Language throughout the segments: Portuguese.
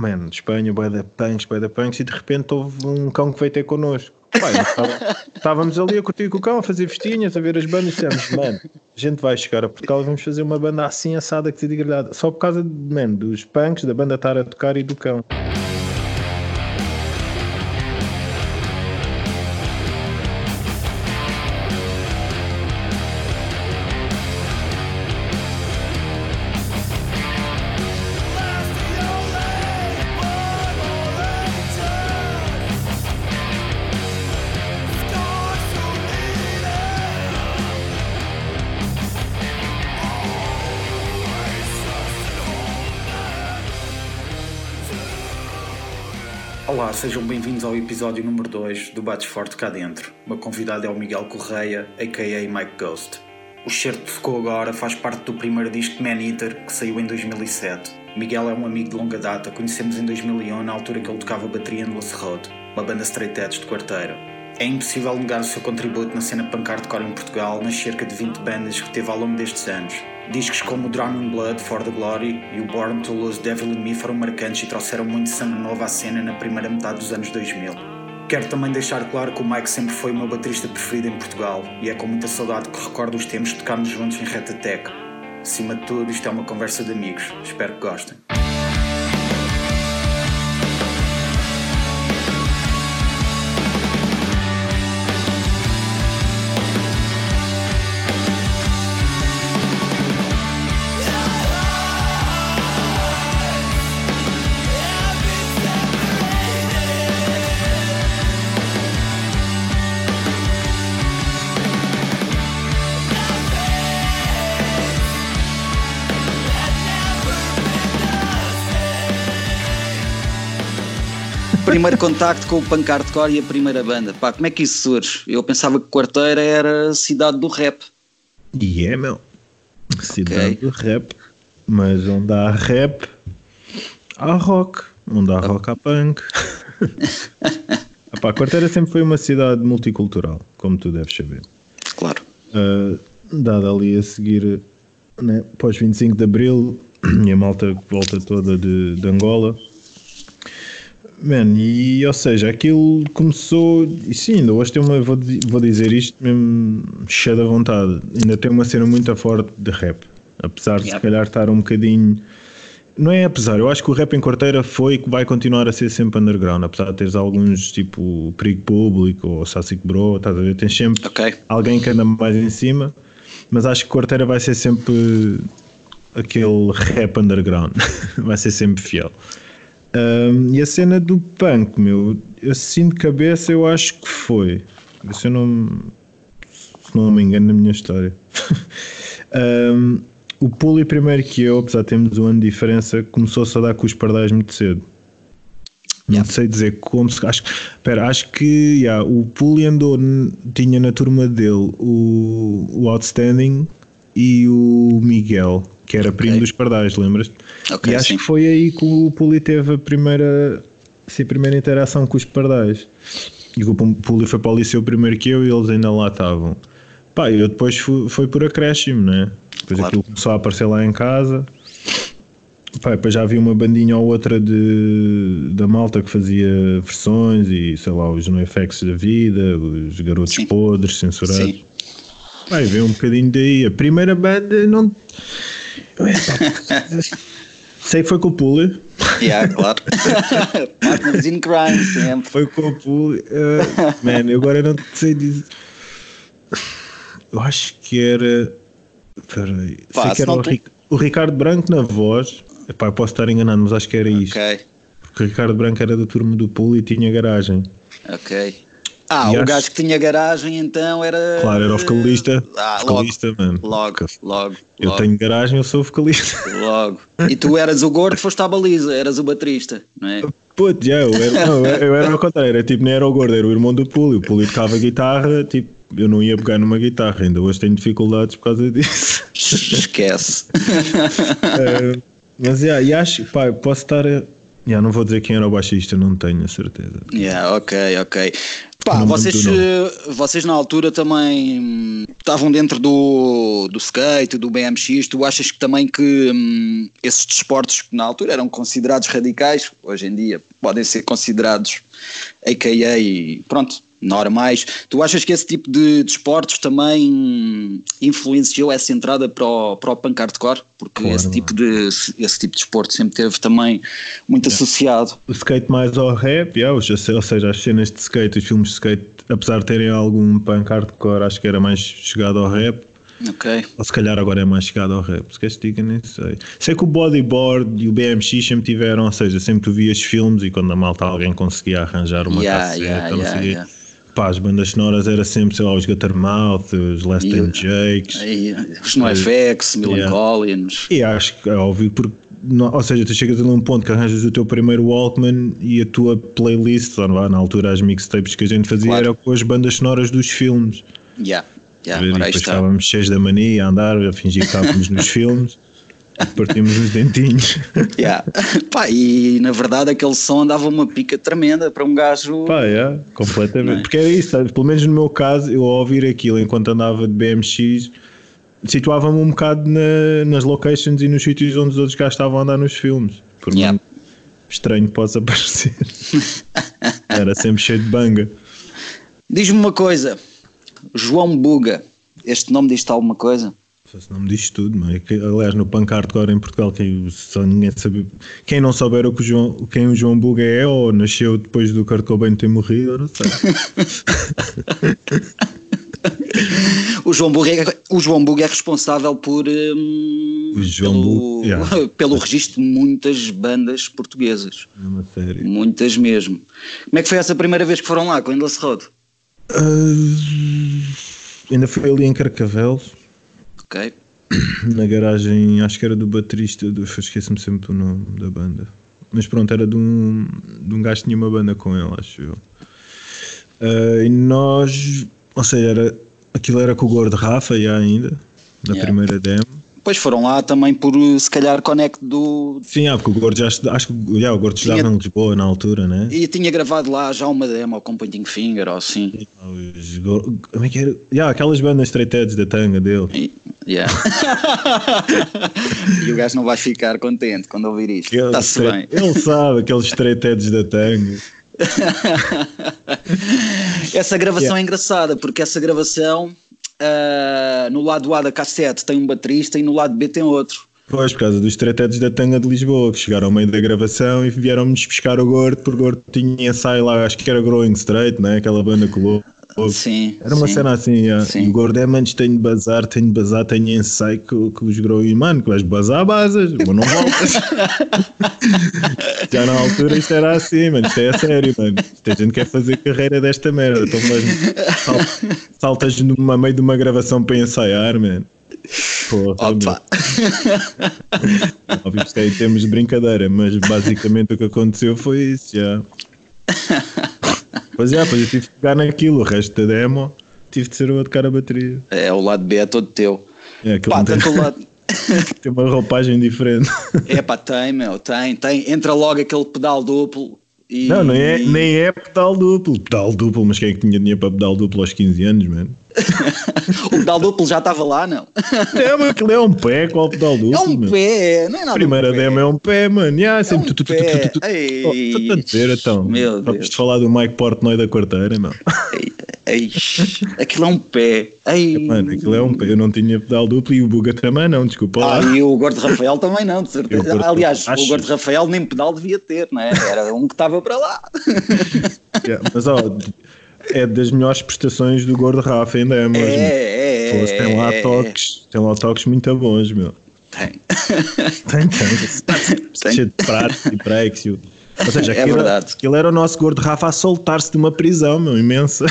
mano, Espanha, bué da punks, bué da punks, e de repente houve um cão que veio ter connosco. Pai, estávamos ali a curtir com o cão, a fazer festinhas, a ver as bandas, e dissemos, mano, a gente vai chegar a Portugal, vamos fazer uma banda assim assada que se degradada, só por causa, mano, dos punks, da banda estar a tocar e do cão. Episódio número 2 do Bates Forte Cá Dentro. O meu convidado é o Miguel Correia, a.k.a. Mike Ghost. O certo que tocou agora faz parte do primeiro disco Man Eater, que saiu em 2007. Miguel é um amigo de longa data, conhecemos em 2001, na altura que ele tocava bateria no Lace Road, uma banda straight edge de quarteira. É impossível negar o seu contributo na cena punk hardcore em Portugal nas cerca de 20 bandas que teve ao longo destes anos. Discos como Drowning Blood, For the Glory e o Born to Lose Devil in Me foram marcantes e trouxeram muito sangue novo à cena na primeira metade dos anos 2000. Quero também deixar claro que o Mike sempre foi o meu baterista preferido em Portugal e é com muita saudade que recordo os tempos de tocarmos juntos em Retatec. Acima de tudo, isto é uma conversa de amigos. Espero que gostem. primeiro contacto com o punk hardcore e a primeira banda. Pá, como é que isso surge? Eu pensava que Quarteira era a cidade do rap. E é, meu. Cidade okay. do rap. Mas onde há rap, há rock. Onde há oh. rock, há punk. Epá, Quarteira sempre foi uma cidade multicultural, como tu deves saber. Claro. Uh, dada ali a seguir, né, pós 25 de Abril, e a malta volta toda de, de Angola Man, e ou seja, aquilo começou. E sim, ainda hoje tem uma. Vou, vou dizer isto mesmo cheio da vontade. Ainda tem uma cena muito forte de rap. Apesar de yep. se calhar estar um bocadinho. Não é apesar, eu acho que o rap em Corteira foi e vai continuar a ser sempre underground, apesar de teres alguns tipo Perigo Público ou Sassic Bro, estás a ver? Tens sempre okay. alguém que anda mais em cima, mas acho que Corteira vai ser sempre aquele rap underground, vai ser sempre fiel. Um, e a cena do punk, meu, assim de cabeça eu acho que foi. Se eu não, se não me engano na minha história. um, o Puli primeiro que eu, apesar de termos um ano de diferença, começou-se a dar com os pardais muito cedo. Não sei dizer como se. Acho, pera, acho que yeah, o Puli andou, tinha na turma dele o, o Outstanding e o Miguel que era primo dos Pardais, lembras-te? Okay, e acho sim. que foi aí que o Puli teve a primeira, assim, a primeira interação com os Pardais. E o Puli foi para o liceu primeiro que eu e eles ainda lá estavam. Pá, eu depois fui, foi por acréscimo, né? Depois claro. aquilo começou a aparecer lá em casa. Pá, depois já havia uma bandinha ou outra de, da malta que fazia versões e sei lá, os NoFX da vida, os garotos Sim. podres, censurados. Sim. Vai ver um bocadinho daí. A primeira banda não Sei que foi com o Puli. Yeah, claro. Partners in crime, sempre. Foi com o Puli. Uh, man, eu agora não sei dizer. Eu acho que era. Peraí. Pá, sei que era o, tu... o, Ricardo Branco na voz. Epá, eu posso estar enganado, mas acho que era isto. Ok. Porque o Ricardo Branco era da turma do Puli e tinha garagem. Ok. Ah, e o acho... gajo que tinha garagem então era. Claro, era o vocalista. Ah, vocalista, logo, mano. Logo, logo. Eu logo. tenho garagem, eu sou vocalista. Logo. E tu eras o gordo, foste à baliza, eras o baterista, não é? Puto, já, eu era, não, eu era ao contrário, era, tipo, nem era o gordo, era o irmão do Puli. O Puli tocava guitarra, tipo, eu não ia pegar numa guitarra, ainda hoje tenho dificuldades por causa disso. Esquece. é, mas, yeah, e acho, pá, posso estar. Yeah, não vou dizer quem era o baixista, não tenho a certeza. Yeah, ok, ok. Pá, vocês, eh, vocês na altura também hum, estavam dentro do, do skate, do BMX. Tu achas que também que hum, esses desportos que na altura eram considerados radicais, hoje em dia podem ser considerados AKA, pronto, normais. Tu achas que esse tipo de desportos de também influenciou essa entrada para o, para o punk hardcore? Porque claro, esse, tipo de, esse tipo de desporto sempre teve também muito é. associado. O skate mais ao rap, yeah, ou seja, as cenas de skate, os filmes de skate, apesar de terem algum punk hardcore, acho que era mais chegado ao rap. Ok. Ou se calhar agora é mais chegado ao rap, se queres diga, nem sei. Sei que o bodyboard e o BMX sempre tiveram, ou seja, sempre tu vias filmes e quando a malta alguém conseguia arranjar uma yeah, cassete, yeah, yeah, yeah pá, as bandas sonoras era sempre, sei lá, os Guttermouth, os Last Time Jakes, e, os NoFX, Melancholians. E acho que é óbvio, porque, ou seja, tu chegas a um ponto que arranjas o teu primeiro Walkman e a tua playlist, não, na altura as mixtapes que a gente fazia claro. era com as bandas sonoras dos filmes. Yeah. Yeah, e depois estávamos cheios da mania a andar, a fingir que estávamos nos filmes. Partimos os dentinhos. Yeah. Pá, e na verdade aquele som dava uma pica tremenda para um gajo. Pá, yeah, completamente. É? Porque era isso, sabe? pelo menos no meu caso, eu ao ouvir aquilo enquanto andava de BMX, situava-me um bocado na, nas locations e nos sítios onde os outros gajos estavam a andar nos filmes. Por yeah. muito estranho possa parecer. era sempre cheio de banga. Diz-me uma coisa, João Buga, este nome diz-te alguma coisa? Se não me diz tudo, mas é aliás no punk hardcore em Portugal quem, só ninguém sabe, quem não souber o que o João, quem o João Buga é ou nasceu depois do Kurt Cobain ter morrido, não sei. o João Buga é, o João Buga é responsável por um, pelo, yeah. pelo registro de muitas bandas portuguesas. É uma série. Muitas mesmo. Como é que foi essa primeira vez que foram lá com o Endless Road? Uh, ainda foi ali em Carcavelos Ok. Na garagem, acho que era do baterista, do, esqueço-me sempre o nome da banda. Mas pronto, era de um, de um gajo que tinha uma banda com ele, acho eu. Uh, e nós, ou seja, era, aquilo era com o Gordo Rafa já ainda, na yeah. primeira demo. Pois foram lá também por se calhar connect do. Sim, ah, porque o Gordo já acho que o Gordo estava em Lisboa na altura, né? E tinha gravado lá já uma demo com Pointing Finger ou assim. Os, como é que era? Yeah, aquelas bandas straight edge da tanga dele. E, yeah. e o gajo não vai ficar contente quando ouvir isto. Está-se bem. Ele sabe aqueles straight edge da tanga. essa gravação yeah. é engraçada porque essa gravação uh, no lado A da cassete tem um baterista e no lado B tem outro. Pois, por causa dos tratetos da Tanga de Lisboa, que chegaram ao meio da gravação e vieram-nos pescar o Gordo, porque o Gordo tinha ensaio lá, acho que era Growing Straight, né? aquela banda colou. Sim, Era uma sim, cena assim, yeah. sim. o gordo é, manos, tenho de bazar, tenho de bazar, tenho ensaio que, que os growing, mano, que vais bazar, basas, mas não voltas. Já na altura isto era assim, mano, isto é sério, mano. Isto a gente quer fazer carreira desta merda, então, mas, saltas no meio de uma gravação para ensaiar, mano. Porra, Opa! Óbvio que aí temos de brincadeira, mas basicamente o que aconteceu foi isso, já. Pois é, pois eu tive que pegar naquilo, o resto da demo tive de ser o outro cara a bateria. É, o lado B é todo teu. É, Pá, tem, lado... tem uma roupagem diferente. É pá, tem, meu, tem, tem. Entra logo aquele pedal duplo. E... Não, nem é, nem é pedal duplo. Pedal duplo, mas quem é que tinha dinheiro para pedal duplo aos 15 anos, mano? O pedal duplo já estava lá, não? É, mas aquilo é um pé, qual o pedal duplo? É um pé, não é nada. Primeira um demo é um pé, mano. Yeah, sempre é um tu, tu, pé. Tu, tu, tu, tu, dizer, então. Meu Deus. Falar do Mike Portnoy da quarteira. Ei, aquilo é um pé. Ei. Mano, aquilo é um pé. Eu não tinha pedal duplo e o Buga também não, desculpa lá. Ah, e o Gordo Rafael também não, de certeza. Aliás, acho... o Gordo Rafael nem pedal devia ter, não é? Era um que estava para lá. Yeah, mas ó, é das melhores prestações do Gordo Rafa ainda é, mas é, é, tem lá toques, tem lá toques muito bons, meu. Tem. Tem, tem. Cheio de prato e breaks. Ou seja, é verdade. aquilo era o nosso Gordo Rafa a soltar-se de uma prisão, meu, imensa.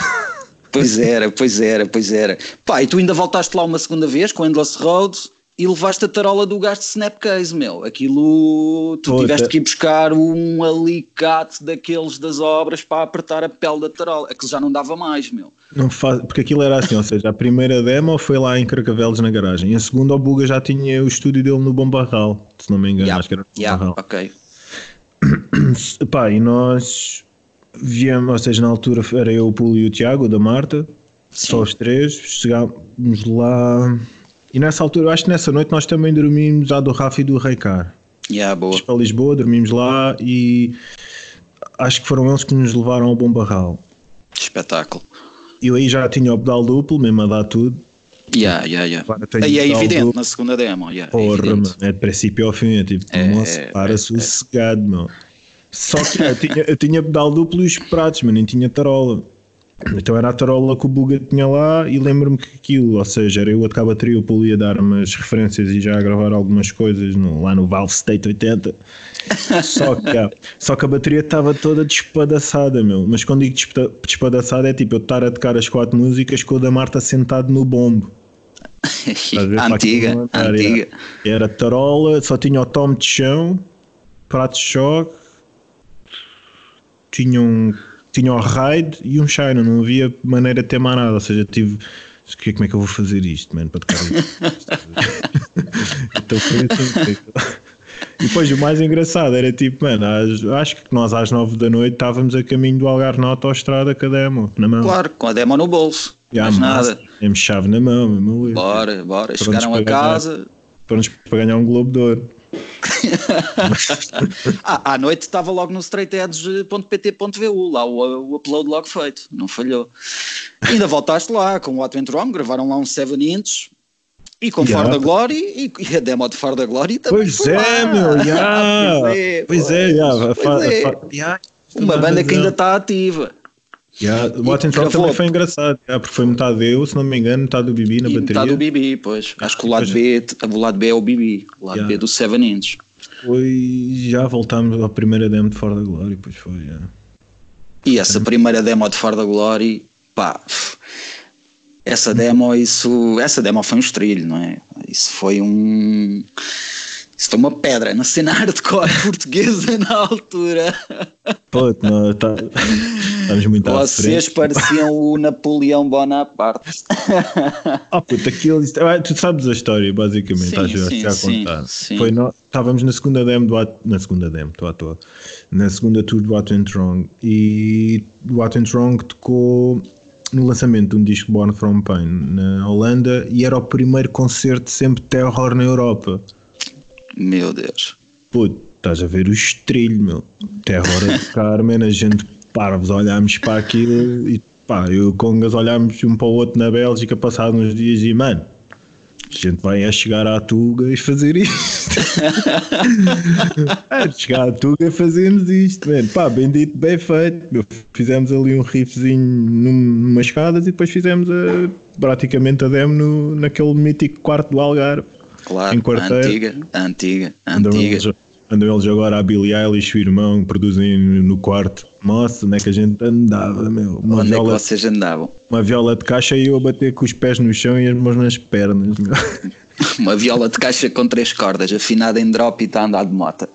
Pois era, pois era, pois era. Pá, e tu ainda voltaste lá uma segunda vez com Endless Road e levaste a tarola do gasto de Snapcase, meu. Aquilo. Tu Pô, tiveste que ir buscar um alicate daqueles das obras para apertar a pele da tarola. Aquilo já não dava mais, meu. Não faz, porque aquilo era assim, ou seja, a primeira demo foi lá em Carcavelos na garagem, e a segunda o Buga já tinha o estúdio dele no Bombarral, se não me engano, yeah, acho que era no yeah, ok. Pá, e nós viemos, ou seja, na altura era eu, o Pulo e o Tiago, da Marta, só os três, chegámos lá. E nessa altura, eu acho que nessa noite nós também dormimos à do Rafa e do Reicar. Yeah, boa. Fomos para Lisboa, dormimos lá e acho que foram eles que nos levaram ao Bom Barral. Espetáculo. Eu aí já tinha o pedal duplo, mesmo a dar tudo. Yeah, yeah, yeah. Aí é evidente duplo. na segunda demo. Yeah, é Porra, evidente. mano, é de princípio ao fim, é tipo, É, nossa, é, para é, sossegado, meu. Só que eu tinha, eu tinha pedal duplo e os pratos, mas nem tinha tarola. Então era a tarola que o Buga tinha lá e lembro-me que aquilo, ou seja, era eu a tocar bateria, Paulo ia dar umas referências e já a gravar algumas coisas no- lá no Valve State 80. Só que, ah, só que a bateria estava toda despadaçada, meu. Mas quando digo despadaçada é tipo eu estar a tocar as quatro músicas com o da Marta sentado no bombo. A ver? Antiga, levantar, antiga. Era, era tarola, só tinha o tom de chão, prato de choque, tinha, um, tinha o raid e um shine, não havia maneira de ter mais nada. Ou seja, tive. Como é que eu vou fazer isto, mano, para tocar isto? então foi assim. E depois o mais engraçado era tipo, mano, às- acho que nós às nove da noite estávamos a caminho do Algarve na autostrada com a demo na mão. Claro, com a demo no bolso. Já, mais massa, nada. Temos chave na mão, ali. Bora, bora. Chegaram a para ganhar. casa. Prontos para ganhar um Globo de Ouro. Ah, à noite estava logo no straightedge.pt.vu, lá o, o upload logo feito, não falhou. Ainda voltaste lá com o What Went Wrong, gravaram lá um 7 inch e com Yeah. Glory e, e a demo de Far da Glory também. Pois foi é, lá. meu, já. Pois é, Pois é, já. pois é. Uma banda que ainda está ativa. Já, O What and Rock também foi engraçado, já, porque foi metade eu, se não me engano, metade do Bibi na E bateria. metade do BB, pois. Acho que o lado, B, o lado B é o BB, o lado Yeah. B do 7 inch. Foi, já voltámos à primeira demo de Fora da Glória, pois foi, já. E essa primeira demo de Far da Glory, pá, essa demo, isso, essa demo foi um estrilho, não é? Isso foi um. Isso foi uma pedra na cena hardcore portuguesa na altura. Pô, não, tá, estamos muito à Vocês pareciam o Napoleão Bonaparte. Ah, puta, aquilo, ah, tu sabes a história, basicamente, Sim, estás a- sim, a sim, contar. sim. Foi nó- estávamos na segunda demo do At- na segunda demo, estou à toa, na segunda tour do What Went Wrong e o What Went Wrong tocou no lançamento de um disco Born From Pain na Holanda e era o primeiro concerto sempre de terror na Europa. Meu Deus. Puto, estás a ver o estrilho, meu. Terror a tocar, man, a gente parvos, olhámos para aquilo e pá, eu e o Congas olhámos um para o outro na Bélgica, passados uns dias e mano, a gente vai a chegar à Tuga e fazer isto. é, chegar à Tuga e fazemos isto, mano. Pá, bem dito, bem feito. meu. Fizemos ali um riffzinho num- numas escadas e depois fizemos a, praticamente a demo no, naquele mítico quarto do Algarve. Claro, Em quarteiro. antiga, antiga, Andam antiga. eles, andam eles agora a Billie Eilish e o irmão produzem no quarto. Nossa, onde é que a gente andava, meu? Uma Onde é que viola, vocês andavam? uma viola de caixa e eu a bater com os pés no chão e as mãos nas pernas. meu. Uma viola de caixa com três cordas, afinada em drop e está a andar de moto.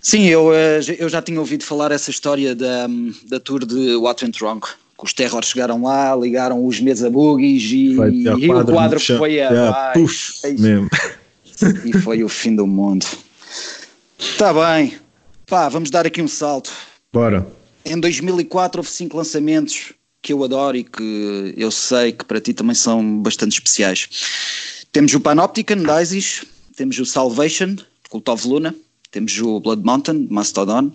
Sim, eu, eh, eu já tinha ouvido falar essa história da, da tour de What Went Wrong. Que os terrores chegaram lá, ligaram os mesa boogies e, Vai, e o quadro foi Já, abaixo. puf, Ei, mesmo. E foi o fim do mundo. Está bem. Pá, vamos dar aqui um salto. Bora. Em 2004 houve cinco lançamentos que eu adoro e que eu sei que para ti também são bastante especiais. Temos o Panopticon de Isis, temos o Salvation of Luna, temos o Blood Mountain Mastodon,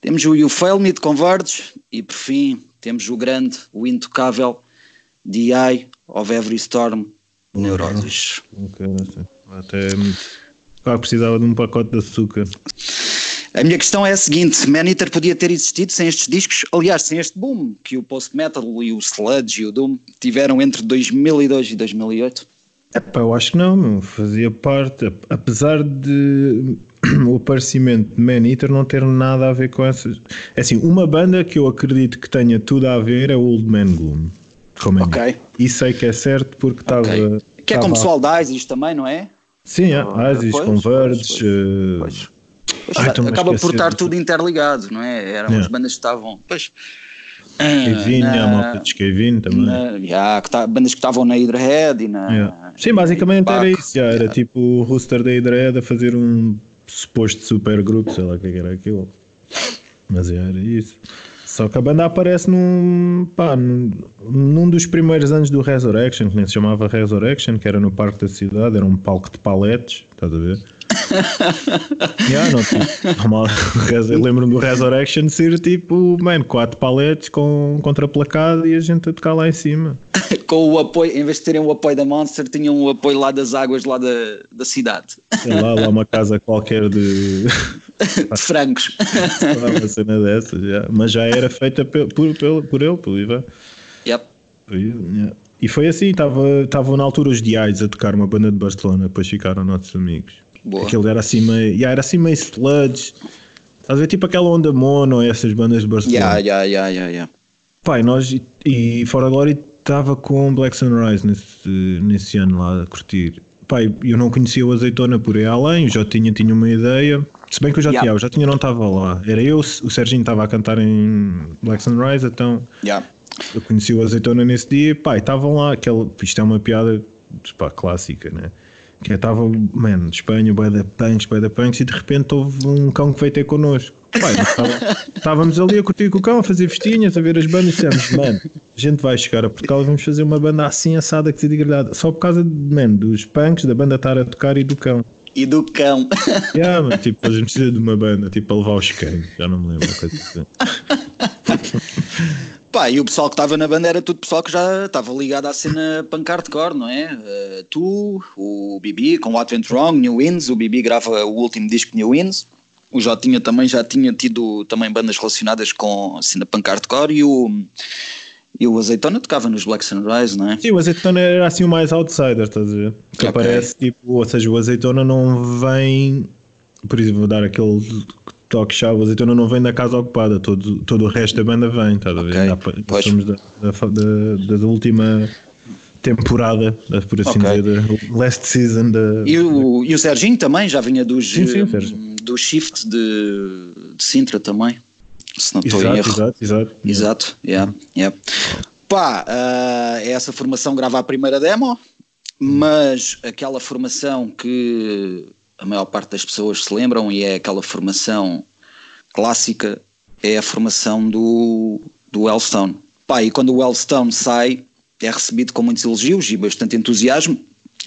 temos o You Fail Me de Converge e por fim temos o grande, o intocável The Eye of Every Storm Neurosis. Ok. Até claro, precisava de um pacote de açúcar. A minha questão é a seguinte: Maneater podia ter existido sem estes discos, aliás, sem este boom que o post-metal e o sludge e o doom tiveram entre 2002 e 2008. Epá, eu acho que não, meu. fazia parte, ap- apesar de o aparecimento de Man Eater não ter nada a ver com essas. É assim, uma banda que eu acredito que tenha tudo a ver é o Old Man Gloom. Com Man Ok. Eater. E sei que é certo porque estava. Ok. Que é como o pessoal da Isis também, não é? Sim, é. Ah, Isis, pois, Converge. pois, Pois. Ai, acaba por estar tudo interligado, não é? Eram Yeah. as bandas que estavam. Pois. Kevin, Ah, a malta de Kevin também. na- yeah, que tá- bandas que estavam na Hydrahead e na. Yeah. Sim, basicamente era isso. Já, era Yeah. tipo o roster da Hydred a fazer um suposto super grupo, sei lá o que é que era aquilo. Mas era isso. Só que a banda aparece num, pá, num, num dos primeiros anos do Resurrection, que nem se chamava Resurrection, que era no Parque da Cidade, era um palco de paletes, estás a ver? yeah, não, tipo, lembro-me do Resurrection ser tipo, man, quatro paletes com contraplacado e a gente a tocar lá em cima. com o apoio, em vez de terem o apoio da Monster, tinham o apoio lá das águas lá da, da cidade. Sei lá, lá uma casa qualquer de. de francos. uma cena dessas, yeah. mas já era feita por, por, por ele, pelo Ivan. Yep. Yeah. E foi assim, estavam na altura os Diais a tocar uma banda de Barcelona, depois ficaram nossos amigos. Boa. Aquele era assim meio, yeah, era assim meio sludge. Estás a ver tipo aquela onda mono, essas bandas de Barcelona. Yeah, yeah, yeah, yeah, yeah. Pai, nós e, e Fora Glory estava com Black Sunrise nesse, nesse ano lá a curtir. Pai, eu não conhecia o Azeitona por aí além, eu já tinha, tinha uma ideia. Se bem que eu já Yeah. tinha, eu já tinha, não estava lá. Era eu, o Serginho estava a cantar em Black Sunrise, então Yeah. Eu conheci o Azeitona nesse dia. Pai, estavam lá, aquele, isto é uma piada pá, clássica, né? Que estava, mano, Espanha, bué da punks, bué da punks, e de repente houve um cão que veio ter connosco. Pai, estávamos ali a curtir com o cão, a fazer festinhas, a ver as bandas, e dissemos, mano, a gente vai chegar a Portugal e vamos fazer uma banda assim assada que se degradada. Só por causa, mano, dos punks, da banda estar a tocar e do cão. E do cão. Yeah, mano, tipo, a gente precisa de uma banda, tipo, a levar os cães, já não me lembro. coisa assim. Pá, e o pessoal que estava na banda era tudo pessoal que já estava ligado à cena punk hardcore, não é? Eh, tu, o Bibi com What Went Wrong, New Winds, o Bibi grava o último disco New Winds, o Jotinha também já tinha tido também bandas relacionadas com a cena punk hardcore e o, e o Azeitona tocava nos Black Sunrise, não é? Sim, o azeitona era assim o mais outsider, estás a ver? Que Ok. aparece, tipo, ou seja, o azeitona não vem, por exemplo, vou dar aquele toque chave, o azeitona não vem da casa ocupada, todo, todo o resto da banda vem, estás a ver? Somos da, da, da, última temporada, por assim Ok. dizer, da last season da. E o, e o Serginho também já vinha dos, Sim, sim, eh, do shift de, de Sintra também, se não estou em Exato, erro. exato, exato. Exato, yeah, yeah. Pá, ah, essa formação grava a primeira demo, mas aquela formação que a maior parte das pessoas se lembram e é aquela formação clássica é a formação do, do Wellstone. Pá, e quando o Wellstone sai é recebido com muitos elogios e bastante entusiasmo,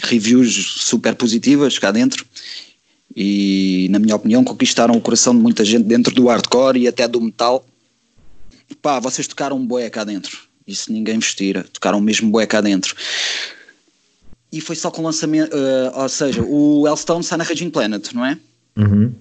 reviews super positivas cá dentro e na minha opinião conquistaram o coração de muita gente dentro do hardcore e até do metal pá, vocês tocaram um boé cá dentro. Isso ninguém vos tira. Tocaram mesmo boé cá dentro. E foi só com o lançamento. eh, ou seja, o Elstone sai na Raging Planet, não é? Uhum.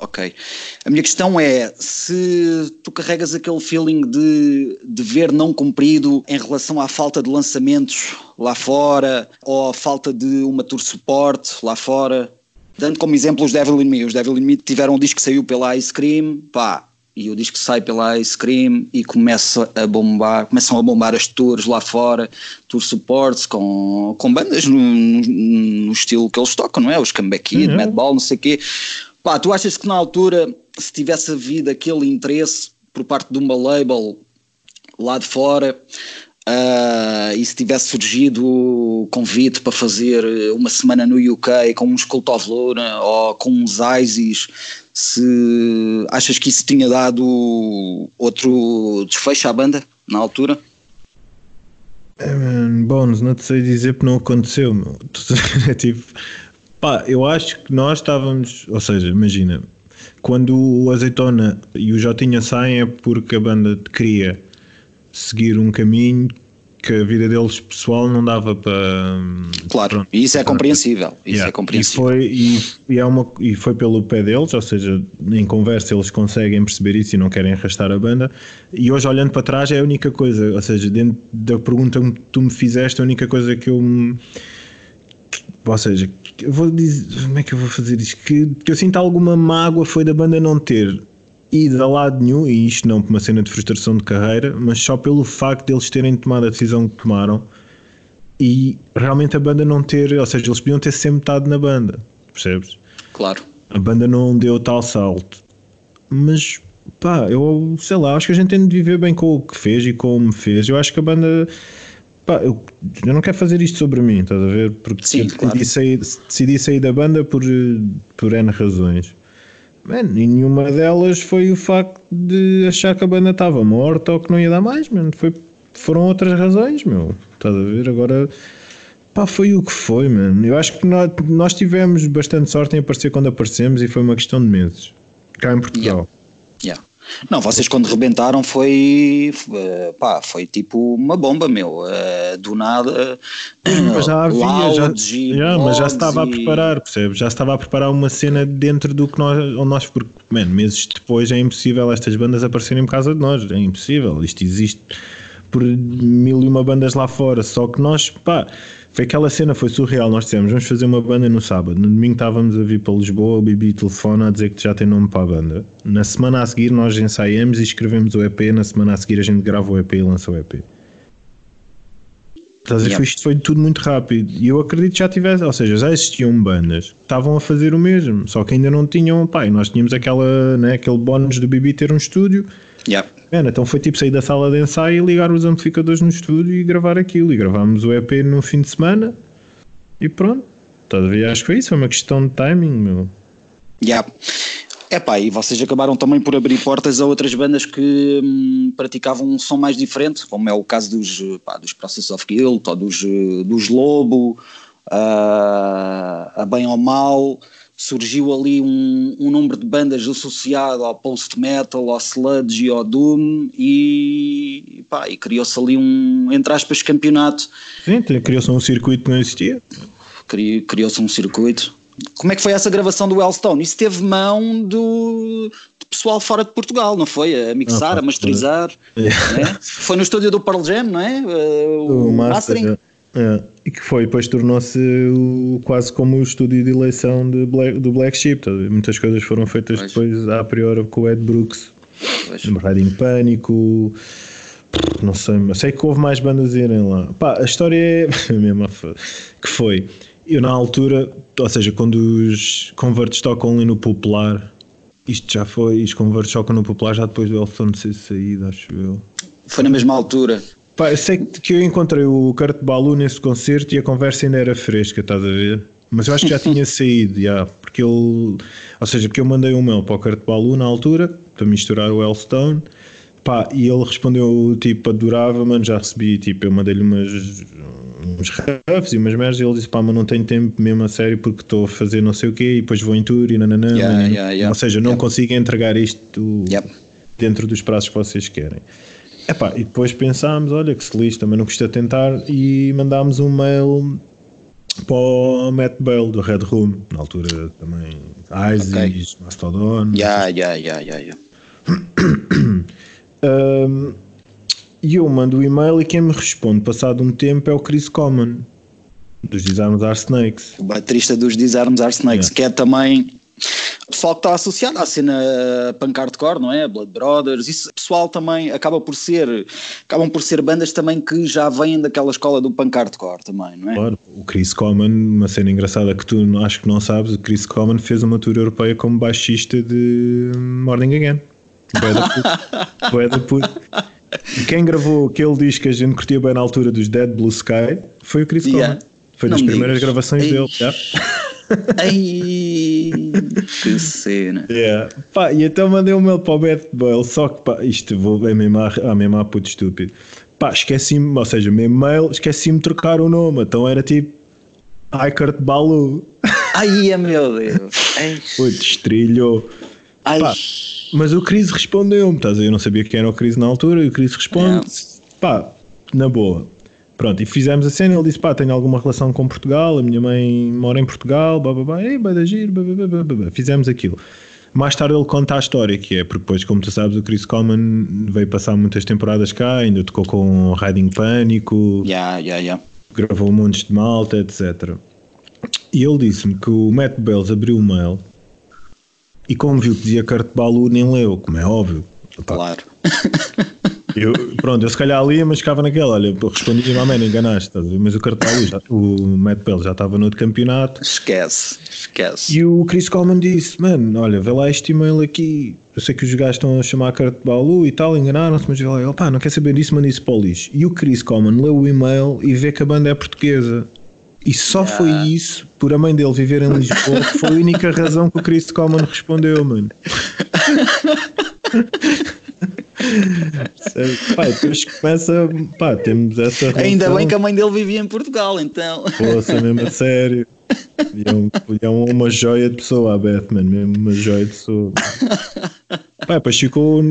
Ok. A minha questão é se tu carregas aquele feeling de dever não cumprido em relação à falta de lançamentos lá fora ou à falta de uma tour suporte lá fora. Dando como exemplo os Devil in Me. Os Devil in Me tiveram um disco que saiu pela Ice Cream, pá, e o disco sai pela Ice Cream e começa a bombar, começam a bombar as tours lá fora, tour supports com, com bandas no, no- estilo que eles tocam, não é? Os Comeback Kid, Uhum. Madball, não sei o quê. Pá, tu achas que na altura, se tivesse havido aquele interesse por parte de uma label lá de fora, ah, e se tivesse surgido o convite para fazer uma semana no UK com uns Luna ou com uns ISIS, se achas que isso tinha dado outro desfecho à banda na altura? É, não te sei dizer porque não aconteceu, meu. É tipo, pá, eu acho que nós estávamos, ou seja, imagina, quando o Azeitona e o Jotinha saem é porque a banda queria seguir um caminho que a vida deles pessoal não dava para. Claro, pronto, e isso é compreensível. Isso Yeah. é compreensível. E foi, e, e é uma, e foi pelo pé deles, ou seja, em conversa eles conseguem perceber isso e não querem arrastar a banda. E hoje, olhando para trás, é a única coisa, ou seja, dentro da pergunta que tu me fizeste, a única coisa que eu me. Ou seja, eu vou dizer. Como é que eu vou fazer isto? Que, que eu sinto alguma mágoa foi da banda não ter ido a lado nenhum, e isto não por uma cena de frustração de carreira, mas só pelo facto de eles terem tomado a decisão que tomaram e realmente a banda não ter, ou seja, eles podiam ter sempre estado na banda, percebes? Claro. A banda não deu tal salto, mas pá, eu sei lá, acho que a gente tem de viver bem com o que fez e como fez. Eu acho que a banda, pá, eu, eu não quero fazer isto sobre mim, estás a ver? Porque Sim, eu claro. decidi, sair, decidi sair da banda por, por N razões. E nenhuma delas foi o facto de achar que a banda estava morta ou que não ia dar mais, mano. Foi, foram outras razões, meu. Estás a ver? Agora, pá, foi o que foi, mano. Eu acho que nós, nós tivemos bastante sorte em aparecer quando aparecemos e foi uma questão de meses. Cá em Portugal. Yeah. Não, vocês quando rebentaram foi, eh, pá, foi tipo uma bomba, meu. Uh, do nada. Mas já havia, já, yeah, mas já se estava e... a preparar, percebes? Já se estava a preparar uma cena dentro do que nós, nós porque, man, meses depois é impossível estas bandas aparecerem por causa de nós, é impossível. Isto existe por mil e uma bandas lá fora, só que nós, pá foi aquela cena, foi surreal. Nós dissemos, vamos fazer uma banda no sábado. No domingo estávamos a vir para Lisboa, o Bibi telefona a dizer que já tem nome para a banda. Na semana a seguir nós ensaiamos e escrevemos o EP. Na semana a seguir a gente grava o EP e lança o EP. Estás a ver? Isto foi tudo muito rápido. E eu acredito que já tivesse, ou seja, já existiam bandas que estavam a fazer o mesmo, só que ainda não tinham, pai, nós tínhamos aquela, né, aquele bónus do Bibi ter um estúdio. Yeah. Man, então foi tipo sair da sala de ensaio e ligar os amplificadores no estúdio e gravar aquilo. E gravámos o EP no fim de semana e pronto. Todavia acho que foi isso, foi uma questão de timing, meu. Yeah. Epá, e vocês acabaram também por abrir portas a outras bandas que hum, praticavam um som mais diferente, como é o caso dos, pá, dos Process of Guilt ou dos, dos Lobo, uh, a Bem ou Mal surgiu ali um, um número de bandas associado ao post-metal, ao sludge e ao doom e, pá, e criou-se ali um, entre aspas, campeonato. Sim, criou-se um circuito que não existia. Criou-se um circuito. Como é que foi essa gravação do Wellstone? Isso teve mão do, do pessoal fora de Portugal, não foi? A mixar, ah, a masterizar. É. Né? Foi no estúdio do Pearl Jam, não é? O, o mastering. Master, é. E que foi, depois tornou-se quase como o estúdio de eleição de Black, do Black Sheep. Tá? Muitas coisas foram feitas pois. depois a priori com o Ed Brooks. Riding Pânico. Não sei, mas sei que houve mais bandas irem lá. Pá, a história é a mesma que foi. Eu na altura, ou seja, quando os converts tocam ali no popular, isto já foi, os converts tocam no popular já depois do Elton ser saído, acho eu. Foi na mesma altura. Pá, eu sei que eu encontrei o Kurt Balu nesse concerto e a conversa ainda era fresca, estás a ver? Mas eu acho que já tinha saído, já, porque ele, ou seja, porque eu mandei um mail para o Kurt Balu na altura, para misturar o Elstone, pá, e ele respondeu, tipo, adorava, mano, já recebi, tipo, eu mandei-lhe umas, uns refs e umas merdas, e ele disse, pá, mas não tenho tempo mesmo a sério porque estou a fazer não sei o quê, e depois vou em tour e nananã, yeah, yeah, yeah, ou seja, não consigo entregar isto dentro dos prazos que vocês querem. Epá, e depois pensámos, olha que se também não custa tentar e mandámos um mail para o Matt Bale do Red Room, na altura também ISIS, okay. Mastodon. Ya, ya, ya, ya. E eu mando o e-mail e quem me responde passado um tempo é o Chris Common dos Disarms Are Snakes. O baterista dos Disarms Are Snakes, yeah. que é também pessoal que está associado à cena punk hardcore, não é? Blood Brothers, isso pessoal também acaba por ser, acabam por ser bandas também que já vêm daquela escola do punk hardcore também, não é? Claro, o Chris Common, uma cena engraçada que tu acho que não sabes, o Chris Common fez uma tour europeia como baixista de Morning Again. Boé da puta. E quem gravou aquele disco que a gente curtia bem na altura dos Dead Blue Sky foi o Chris yeah. Common. Foi das primeiras gravações Ei. dele. Yeah. Ai, que cena. Yeah. Pá, e então mandei um mail para o Bad Bale, só que pá, isto vou, é mesmo a, a mesmo a puto estúpido. Pá, esqueci-me, ou seja, meu mail, esqueci-me de trocar o nome, então era tipo Aikart Balu. Ai, meu Deus. Putz, estrilhou. Ai. Pá, mas o Cris respondeu-me, estás a ver? Eu não sabia quem era o Cris na altura, e o Cris responde, é. pá, na boa Pronto, e fizemos a cena, ele disse, pá, tenho alguma relação com Portugal, a minha mãe mora em Portugal, blá, blá, blá, ei, vai da giro, blá, blá, blá, blá, fizemos aquilo. Mais tarde ele conta a história, que é porque depois, como tu sabes, o Chris Coleman veio passar muitas temporadas cá, ainda tocou com Riding Pânico, yeah, yeah, yeah. gravou montes de malta, etc. E ele disse-me que o Matt Bells abriu o mail e como viu que dizia Balu nem leu, como é óbvio. Claro. Eu, pronto, eu se calhar ali, mas ficava naquela, olha, respondi, não, man, enganaste, mas o cartão já, o Matt Bell já estava no outro campeonato. Esquece, esquece. E o Chris Coleman disse, mano, olha, vê lá este e-mail aqui, eu sei que os gajos estão a chamar a carta de Balu e tal, enganaram-se, mas vê lá, ele, pá, não quer saber disso, manda isso para o lixo. E o Chris Coleman leu o e-mail e vê que a banda é portuguesa. E só yeah. foi isso, por a mãe dele viver em Lisboa, que foi a única razão que o Chris Coleman respondeu, mano. pá, depois começa, pá, temos essa relação. Ainda bem que a mãe dele vivia em Portugal, então. Poxa, mesmo a sério. E é, um, é uma joia de pessoa, a Batman, mesmo uma joia de pessoa. Pá, depois ficou,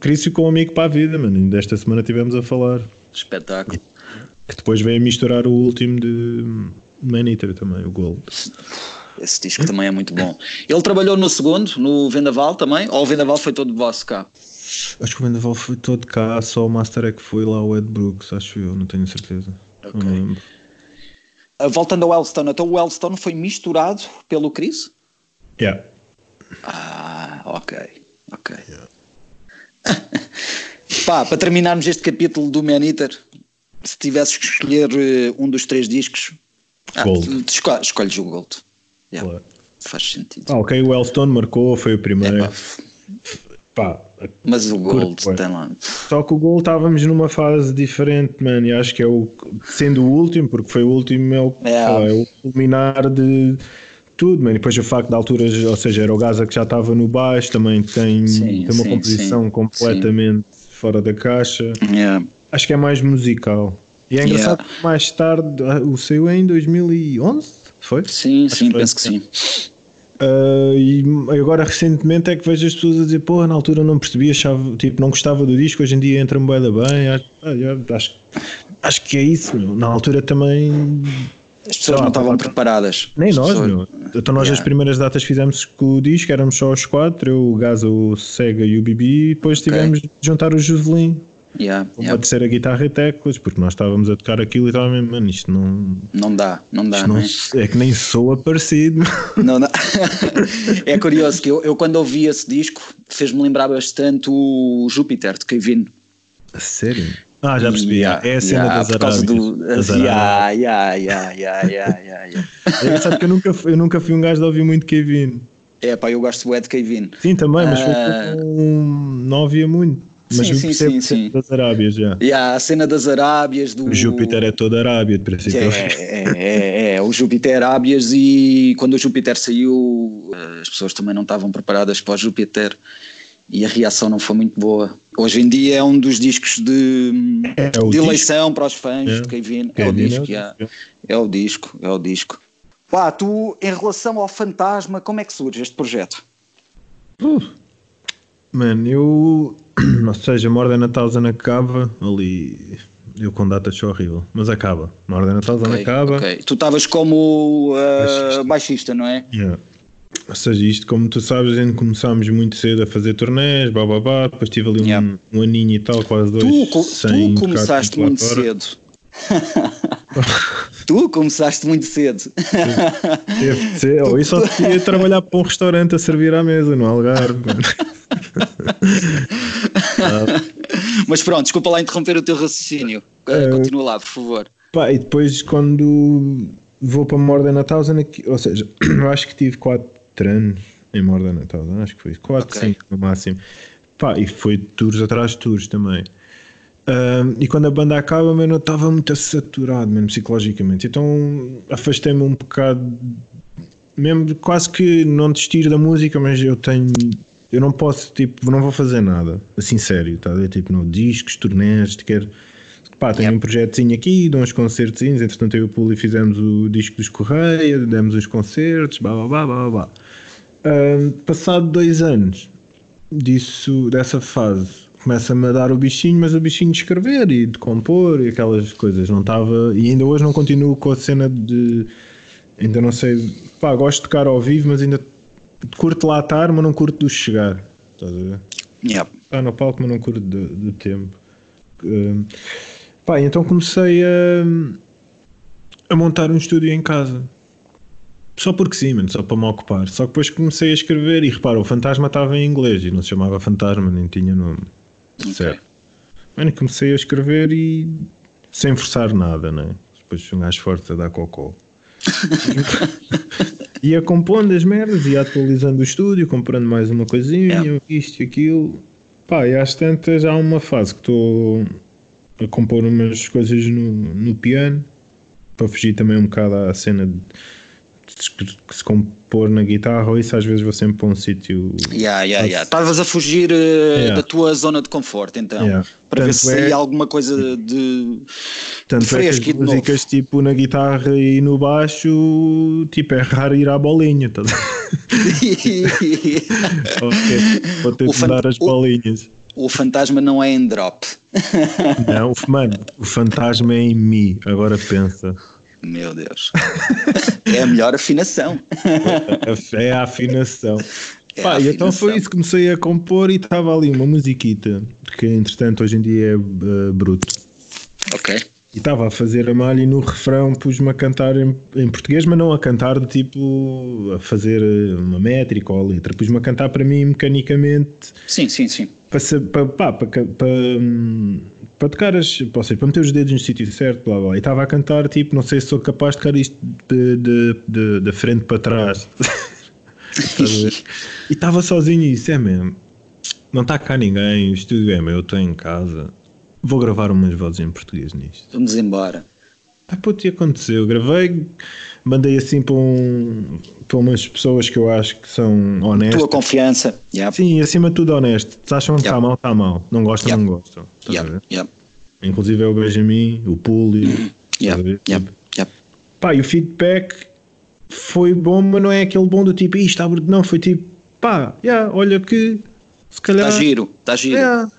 Chris ficou um amigo para a vida, mano. E desta semana tivemos a falar. Espetáculo. Que depois veio a misturar o último de Man Eater também, o Gold. Esse disco também é muito bom. Ele trabalhou no segundo, no Vendaval também, ou o Vendaval foi todo vosso cá? Acho que o Vendaval foi todo cá, só o Master é que foi lá o Ed Brooks, acho eu, não tenho certeza. Okay. Não lembro. Uh, voltando ao Wellstone, então o Wellstone foi misturado pelo Chris? Yeah. Ah, ok, ok. Yeah. Pá, para terminarmos este capítulo do Man Eater, se tivesses que escolher uh, um dos três discos, ah, escolhes, escolhes o Gold. Yeah. Claro. Faz sentido. Ah, ok, o Wellstone marcou, foi o primeiro. É, pá, mas o Gold tem lá. Só que o Gold estávamos numa fase diferente, mano. E acho que é o. Sendo o último, porque foi o último, é o, é, é o culminar de tudo, mano. E depois o facto de alturas, ou seja, era o Gaza que já estava no baixo, também tem, sim, tem uma sim, composição sim, completamente fora da caixa. Yeah. Acho que é mais musical. E é engraçado yeah. que mais tarde, ah, o saiu em 2011, foi? Sim, acho sim, penso que sim. Uh, e agora recentemente é que vejo as pessoas a dizer, pô, na altura não percebi, achava, tipo, não gostava do disco, hoje em dia entra-me bem, bem. Acho, ah, acho, acho que é isso, meu. na altura também. As pessoas não estavam preparadas. Nem nós, pessoas... meu. Então nós yeah. as primeiras datas fizemos com o disco, éramos só os quatro, eu, o Gaza, o Sega e o Bibi, e depois okay. tivemos de juntar o Joselin Yeah, uma yeah. terceira guitarra e teclas, porque nós estávamos a tocar aquilo e estávamos mesmo, mano, isto não. Não dá, não dá, não, não é? é? que nem soa parecido. Não dá. é curioso que eu, eu quando ouvi esse disco fez-me lembrar bastante o Júpiter de Kevin. A sério? Ah, já percebi. Yeah, é a cena yeah, das por causa do. Das yeah, yeah, yeah, yeah, yeah, yeah, É sabe que eu nunca, eu nunca fui um gajo de ouvir muito Kevin. É, pá, eu gosto do Ed Kevin. Sim, também, mas uh... um, não ouvia muito. Mas sim, sim, sim, sim. das Arábias já. Yeah, a cena das Arábias do. O Júpiter é toda Arábia, de princípio. É, é, é, é, o Júpiter Arábias e quando o Júpiter saiu as pessoas também não estavam preparadas para o Júpiter e a reação não foi muito boa. Hoje em dia é um dos discos de, é, é de eleição para os fãs é. de Kevin. É, o disco, é, é o disco, é o disco. Pá, tu, em relação ao fantasma, como é que surge este projeto? Uh, mano, eu ou seja, Morden a Thousand acaba ali. Eu com datas sou horrível, mas acaba. Morden a Thousand okay, acaba. Okay. Tu estavas como uh, baixista. não é? Yeah. Ou seja, isto, como tu sabes, a gente começámos muito cedo a fazer turnés, babá, depois tive ali yeah. um, um, aninho e tal, quase dois. Tu, tu começaste muito cedo. tu começaste muito cedo. Deve ser. Ou isso só ia trabalhar para um restaurante a servir à mesa no Algarve. Mas pronto, desculpa lá interromper o teu raciocínio. Uh, Continua lá, por favor. Pá, e depois quando vou para Morden a Thousand, ou seja, eu acho que tive 4 anos em Morden a Thousand, acho que foi 4, 5 okay. no máximo. Pá, e foi tours atrás de tours também. Uh, e quando a banda acaba, eu estava muito saturado, mesmo psicologicamente. Então afastei-me um bocado, mesmo quase que não desistir da música, mas eu tenho eu não posso, tipo, não vou fazer nada, assim sério, tá? É, tipo, no discos, turnés, quero. Pá, tenho yep. um projetozinho aqui, dou uns concertos, entretanto eu e o Puli fizemos o disco dos Correia, demos uns concertos, blá blá blá blá blá. Uh, passado dois anos disso, dessa fase, começa-me a dar o bichinho, mas o bichinho de escrever e de compor e aquelas coisas, não estava, e ainda hoje não continuo com a cena de, ainda não sei, pá, gosto de tocar ao vivo, mas ainda curto lá estar, mas não curto do chegar. Estás a ver? Yep. Está no palco, mas não curto do, do tempo. Uh, pá, então comecei a, a montar um estúdio em casa. Só porque sim, mano, só para me ocupar. Só que depois comecei a escrever e repara, o fantasma estava em inglês e não se chamava fantasma, nem tinha nome. Okay. Certo. Mano, comecei a escrever e sem forçar nada, né? Depois um gajo forte a dar cocô. ia compondo as merdas, ia atualizando o estúdio, comprando mais uma coisinha, yeah. isto e aquilo. Pá, e às tantas há uma fase que estou a compor umas coisas no, no piano para fugir também um bocado à cena de, de se compor na guitarra, ou isso às vezes vou sempre para um sítio. Yeah, yeah, yeah. Estavas a fugir uh, yeah. da tua zona de conforto, então, yeah. para Tanto ver se é... saía alguma coisa de, Tanto de fresco é que as músicas tipo na guitarra e no baixo, tipo, é raro ir à bolinha, tá? ok, vou ter de dar as bolinhas. O fantasma não é em drop. Não, mano, o fantasma é em mim. Agora pensa. Meu Deus. é a melhor afinação. É a afinação. É Pá, afinação. então foi isso. Comecei a compor e estava ali uma musiquita, que entretanto hoje em dia é uh, bruto. Ok. E estava a fazer a malha e no refrão pus-me a cantar em, em, português, mas não a cantar de tipo a fazer eh, uma métrica ou a letra. Pus-me a cantar para mim mecanicamente. Sim, sim, sim. Para, para, para, para, para, para tocar as. Para, seja, para meter os dedos no sítio certo, blá blá. E estava a cantar tipo, não sei se sou capaz de tocar isto de, de, de, de frente para trás. e estava sozinho e isso é mesmo. Não está cá ninguém, o estúdio é meu, eu estou em casa Vou gravar umas vozes em português nisto. Vamos embora. Ah, pô, te aconteceu. Gravei, mandei assim para, um, para umas pessoas que eu acho que são honestas. Tua confiança. Yep. Sim, acima de tudo honesto. Se acham que está mal, está mal. Não gostam, yep. não gostam. Yep. Yep. Inclusive é o Benjamin, o Puli. Yep. Yep. Yep. Pá, e o feedback foi bom, mas não é aquele bom do tipo, isto está Não, foi tipo, pá, yeah, olha que se calhar. Está giro, está giro. Yeah,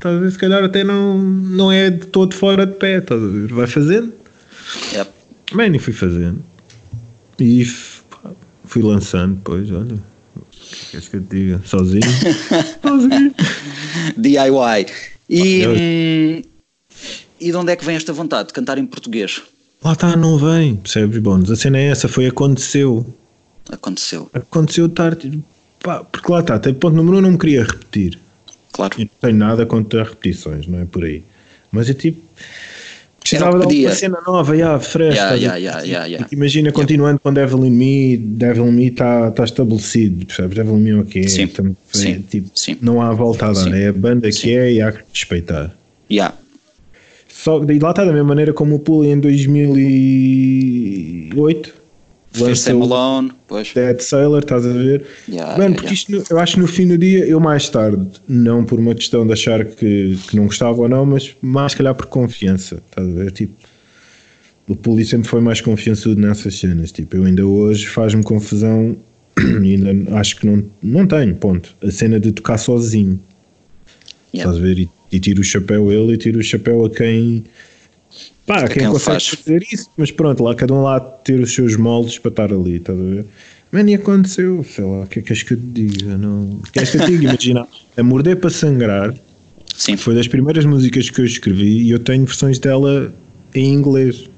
Estás a ver? Se calhar até não, não é de todo fora de pé, estás a ver? Vai fazendo. Yep. Bem, e fui fazendo. E pá, fui lançando depois, olha. O que queres que eu te diga? Sozinho? Sozinho. DIY. E, hum, e de onde é que vem esta vontade de cantar em português? Lá está, não vem, percebes? Bom, a cena é essa, foi aconteceu. Aconteceu. Aconteceu tarde, pá, porque lá está, até ponto número um não me queria repetir. Claro. E não tenho nada contra repetições, não é por aí. Mas eu tipo. Precisava de uma cena nova, yeah, fresca. Yeah, yeah, yeah, yeah, Imagina continuando com Devil in Me, Devil in Me está tá estabelecido, percebes? Devil in Me é o que é. Sim, então, sim, tipo, sim. Não há volta a dar, sim. é a banda sim. que é e há que respeitar. Yeah. Só, e lá está da mesma maneira como o Pool em 2008 Fez Malone, pois. Dead Sailor, estás a ver? Yeah, Mano, yeah, porque isto, eu acho que no fim do dia, eu mais tarde, não por uma questão de achar que, que não gostava ou não, mas mais calhar por confiança, estás a ver? Tipo, o Puli sempre foi mais confiançudo nessas cenas. Tipo, eu ainda hoje faz-me confusão ainda acho que não, não tenho, ponto. A cena de tocar sozinho, yeah. estás a ver? E, e tiro o chapéu a ele e tiro o chapéu a quem Pá, quem, quem consegue faz. fazer isso, mas pronto, lá cada um lá ter os seus moldes para estar ali, estás a ver? Mas nem aconteceu, sei lá, o que é que queres que eu te diga? Não... Queres que eu te diga? Imagina, a Morder para Sangrar Sim. foi das primeiras músicas que eu escrevi e eu tenho versões dela em inglês,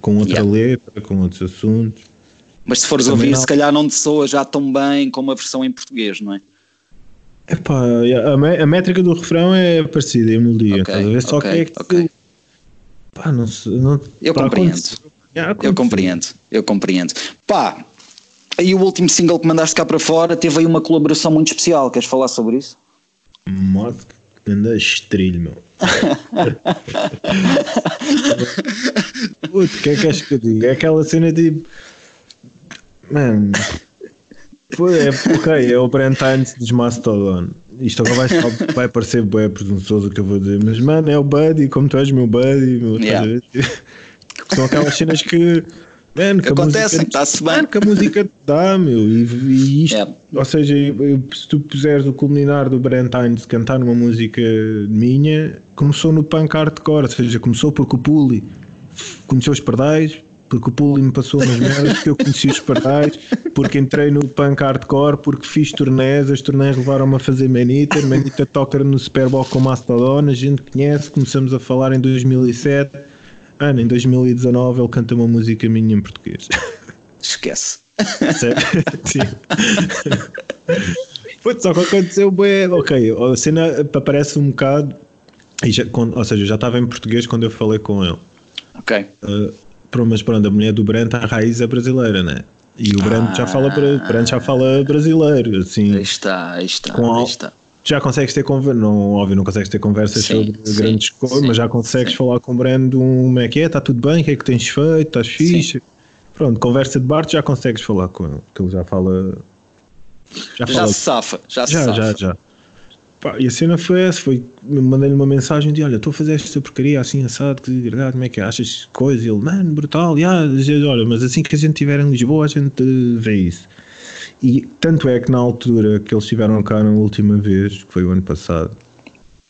com outra yeah. letra, com outros assuntos. Mas se fores ouvir, não... se calhar não te soa já tão bem como a versão em português, não é? Epá, a, a métrica do refrão é parecida, é melodia, okay, estás a ver? Só okay, que é que okay. Pá, não, não Eu compreendo. eu compreendo, eu compreendo. Pá, e o último single que mandaste cá para fora teve aí uma colaboração muito especial. Queres falar sobre isso? Modo que anda estrilho, meu. Puto, o que é que queres que eu diga? É aquela cena de. Mano. É, ok, é o Brent Hines dos Mastodon. Isto agora vai, vai parecer bem presunçoso o que eu vou dizer, mas mano, é o Buddy, como tu és meu Buddy, meu, yeah. são aquelas cenas que. Man, que Acontece, está-se bem. Man, que a música dá, meu, e, e isto, yeah. ou seja, se tu puseres o culminar do Brent Hines cantar uma música minha, começou no punk hardcore, ou seja, começou porque o Puli conheceu os pardais, porque o Puli me passou umas merdas, porque eu conheci os pardais, porque entrei no punk hardcore, porque fiz turnés, as turnés levaram-me a fazer Manita, Manita toca no Super Bowl com Mastodon, a gente conhece, começamos a falar em 2007, Ana, em 2019 ele canta uma música minha em português. Esquece. Sim. Putz, só que aconteceu bem, ok, a cena aparece um bocado, já, ou seja, já estava em português quando eu falei com ele. Ok. Uh, mas pronto, a mulher do Brent, a raiz é brasileira, né? E o ah, já fala Brent já fala brasileiro, assim. Aí está, aí está, com, aí está. já consegues ter conversas, não, óbvio, não consegues ter conversas Sim, sobre sim, grandes coisas, mas já consegues sim. falar com o Brando um, como é que é, está tudo bem, o que é que tens feito, estás fixe. Pronto, conversa de Bart já consegues falar com ele, porque ele já fala. Já Já fala. se safa, já se Já, safa. já, já. Pá, e a cena foi essa, foi, mandei-lhe uma mensagem de olha, estou a fazer esta porcaria assim assado, que verdade, como é que é? achas coisa? E ele, mano, brutal, já, olha, mas assim que a gente estiver em Lisboa a gente eh, vê isso. E tanto é que na altura que eles estiveram cá na última vez, que foi o ano passado,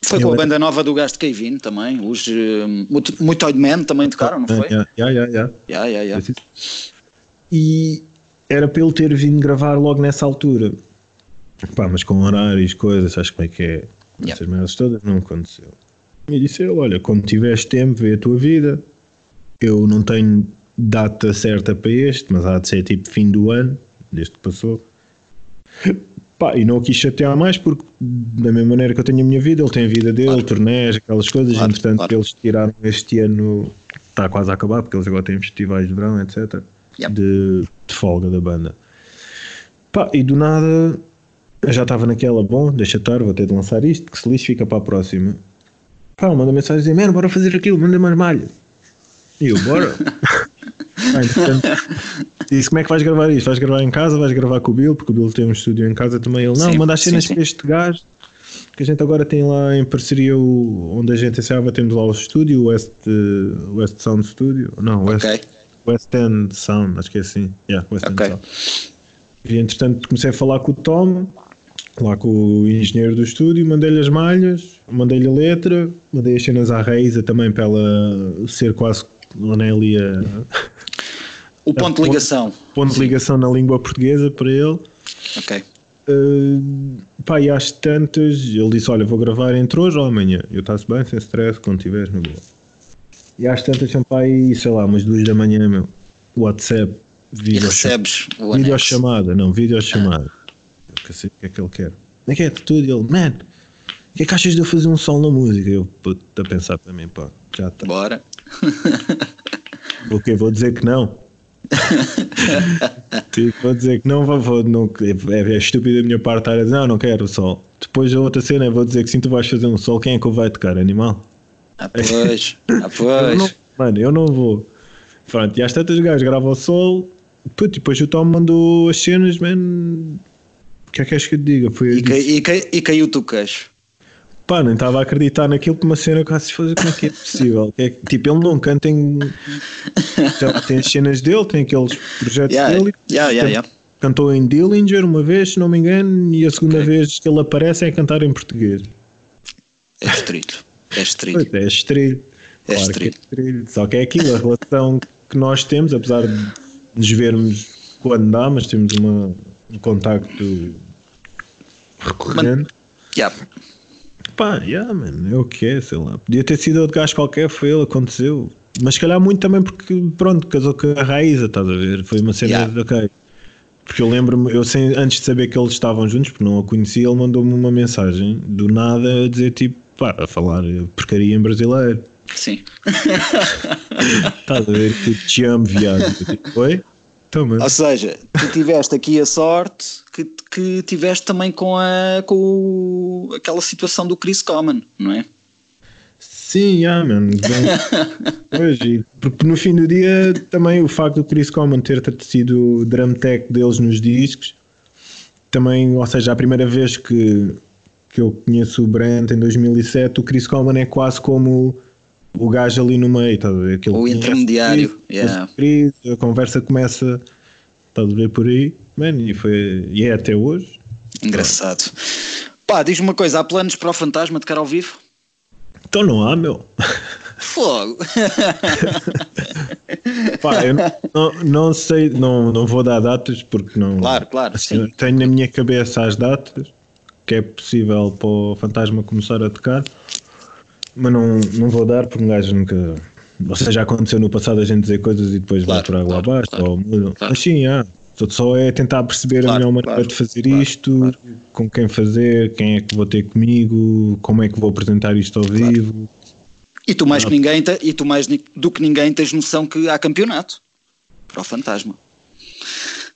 Foi com a Ele- banda nova do Gasto Kevin também. Os uh, Mutoid Man também tocaram, não foi? Já, já, já, já. Yeah, yeah, yeah. E era para ele ter vindo gravar logo nessa altura. Pá, mas com horários, coisas, sabes como é que é? Yeah. Essas merdas todas não aconteceu. E disse ele, olha, quando tiveres tempo, vê a tua vida. Eu não tenho data certa para este, mas há de ser tipo fim do ano, desde que passou. Pá, e não o quis chatear mais porque da mesma maneira que eu tenho a minha vida, ele tem a vida dele, Claro. turnés, aquelas coisas, Claro, entretanto claro. eles tiraram este ano, está quase a acabar, porque eles agora têm festivais de verão, etc. Yep. De, de folga da banda. Pá, e do nada eu já estava naquela, bom, deixa estar, vou ter de lançar isto, que se lixe, fica para a próxima. Pá, manda mensagem dizer, mano, bora fazer aquilo, manda mais malha. E eu, bora. Entretanto, disse, como é que vais gravar isto? Vais gravar em casa, vais gravar com o Bill, porque o Bill tem um estúdio em casa também. Ele, não, Sim, manda as cenas sim. para este gajo, que a gente agora tem lá em parceria o, onde a gente ensaiava, temos lá o estúdio, o West, West Sound Studio. Não, West, Ok. West End Sound, acho que é assim. Yeah, West End Ok. Sound. E entretanto comecei a falar com o Tom, lá com o engenheiro do estúdio, mandei-lhe as malhas, mandei-lhe a letra, mandei as cenas à Raíza também para ela ser quase ali a O ponto de ligação. ponto de ligação na língua portuguesa para ele. Ok. Uh, pá, e às tantas, ele disse: Olha, vou gravar entre hoje ou amanhã. Eu está-se bem, sem stress, quando tiveres no boa. E às tantas, sempre aí, sei lá, umas duas da manhã, meu, WhatsApp, E vídeo recebes o anexo. videochamada, não, videochamada. Eu sei o que é que ele quer. Como é que é tudo? Ele, man, o que é que achas de eu fazer um som na música? Eu, puto, a pensar para mim, pá, já está. Bora. O que Vou dizer que não. tipo, vou dizer que não, vou, vou- não é, é estúpido da minha parte estar a dizer, não, não quero sol. Depois a outra cena é vou dizer que sim, tu vais fazer um sol, quem é que o vai tocar? Animal? Ah, pois. Ah, não, pois. mano, eu não vou. Pronto, e às tantas gajos gravam o sol, puto, depois o Tom mandou as cenas, man. O que é que queres que eu te diga? Foi, E, cai- e, cai- e caiu-te o queixo. Pá, nem estava a acreditar naquilo que uma cena que se fazer como é que é possível. É tipo, ele não canta em. Tem as cenas dele, tem aqueles projetos Yeah, dele. yeah, yeah, yeah. Cantou em Dillinger uma vez, se não me engano, e a segunda Ok. vez que ele aparece é cantar em português. É estrito. É estrito. É, estrilho. É Claro é estrilho. estrilho. Só que é aquilo, a relação que nós temos, apesar de nos vermos quando dá, mas temos uma, um contacto recorrente. Yeah. Pá, yeah, man, é o que é, sei lá. Podia ter sido outro gajo qualquer, foi ele, aconteceu. Mas se calhar muito também porque, pronto, casou com a Raíza, estás a ver? Foi uma cena Yeah. de ok. Porque eu lembro-me, eu sem, antes de saber que eles estavam juntos, porque não a conhecia, ele mandou-me uma mensagem do nada a dizer tipo, pá, a falar porcaria em brasileiro. Sim. Estás a ver? Tipo, te amo, viado. Tipo, Oi? Mano. Ou seja, tu tiveste aqui a sorte que, que tiveste também com, a, com o- aquela situação do Chris Common, não é? Sim, yeah, man. Bem, pois, e, porque no fim do dia também o facto do Chris Common ter sido o drum tech deles nos discos, também, ou seja, a primeira vez que, que eu conheço o Brent em 2007, o Chris Common é quase como o gajo ali no meio, estás a ver? Aquele O intermediário, Chris, yeah. a conversa começa, estás a ver por aí, man, e, foi, e é até hoje. Engraçado. Pá, diz-me uma coisa: há planos para o fantasma de cara ao vivo? Então não há, meu. Fogo! Pá, eu não, não, não sei, não, não vou dar datas porque não. Claro, claro, sim. tenho na minha cabeça as datas que é possível para o fantasma começar a tocar, mas não, não vou dar porque um gajo nunca. Ou seja, já aconteceu no passado a gente dizer coisas e depois vai Claro, por água claro, abaixo claro, ou claro. Mas sim, há. Só- Só é tentar perceber a melhor maneira claro, de fazer claro, isto, claro. com quem fazer, quem é que vou ter comigo, como é que vou apresentar isto ao vivo. E tu mais que ninguém, e tu mais do que ninguém tens noção que há campeonato para o fantasma.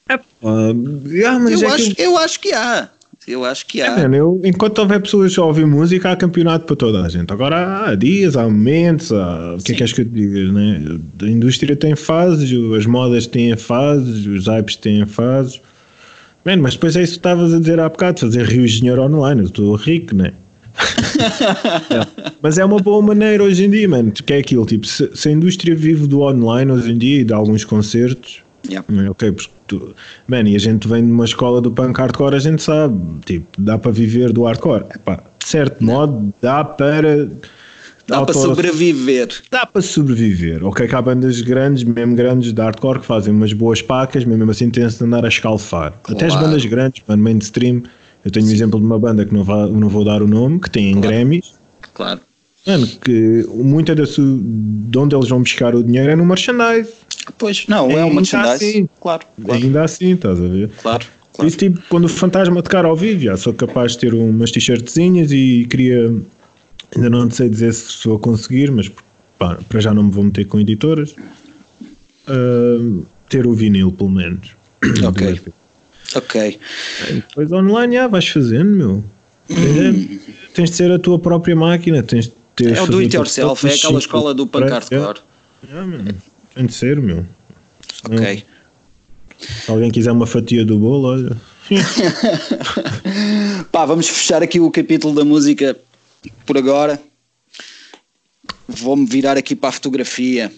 Ah, ah, mas Eu é acho, que- eu acho que há. Eu acho que há. É, mano, eu, enquanto houver pessoas a ouvir música, há campeonato para toda a gente. Agora há dias, há momentos, há... o que é que és que eu te diga? Né? A indústria tem fases, as modas têm fases, os hypes têm fases. Mano, mas depois é isso que estavas a dizer há bocado, fazer rios de dinheiro online. Eu estou rico, né? é. Mas é uma boa maneira hoje em dia, mano. Que é aquilo, tipo, se, se, a indústria vive do online hoje em dia e de alguns concertos, yeah. ok, porque tu, man, e a gente vem de uma escola do punk hardcore, a gente sabe, tipo, dá para viver do hardcore. Epá, de certo modo, dá para. Dá para sobreviver. Dá para sobreviver. Ok, que há bandas grandes, mesmo grandes de hardcore, que fazem umas boas pacas, mesmo assim tem-se de andar a escalfar. Claro. Até as bandas grandes, mano, mainstream. Eu tenho o um exemplo de uma banda que não, vá, não vou dar o nome, que tem claro. Grammys. Claro. Mano, que muita de, de onde eles vão buscar o dinheiro é no merchandise. Pois, não, é um merchandise. Assim, claro, claro. Ainda assim, estás a ver? Claro. claro. Isso tipo, quando o fantasma tocar ao vivo, já sou capaz de ter umas t-shirtzinhas e queria. Ainda não sei dizer se vou conseguir, mas pá, para já não me vou meter com editoras. Uh, ter o vinil, pelo menos. Ok. ok. Depois online, já vais fazendo, meu. Hum. Tens de ser a tua própria máquina, tens de ter. É o do it yourself, é aquela escola do punk hardcore. É, é, tem de ser, meu. Senão, ok. Se alguém quiser uma fatia do bolo, olha. Pá, vamos fechar aqui o capítulo da música por agora. Vou-me virar aqui para a fotografia.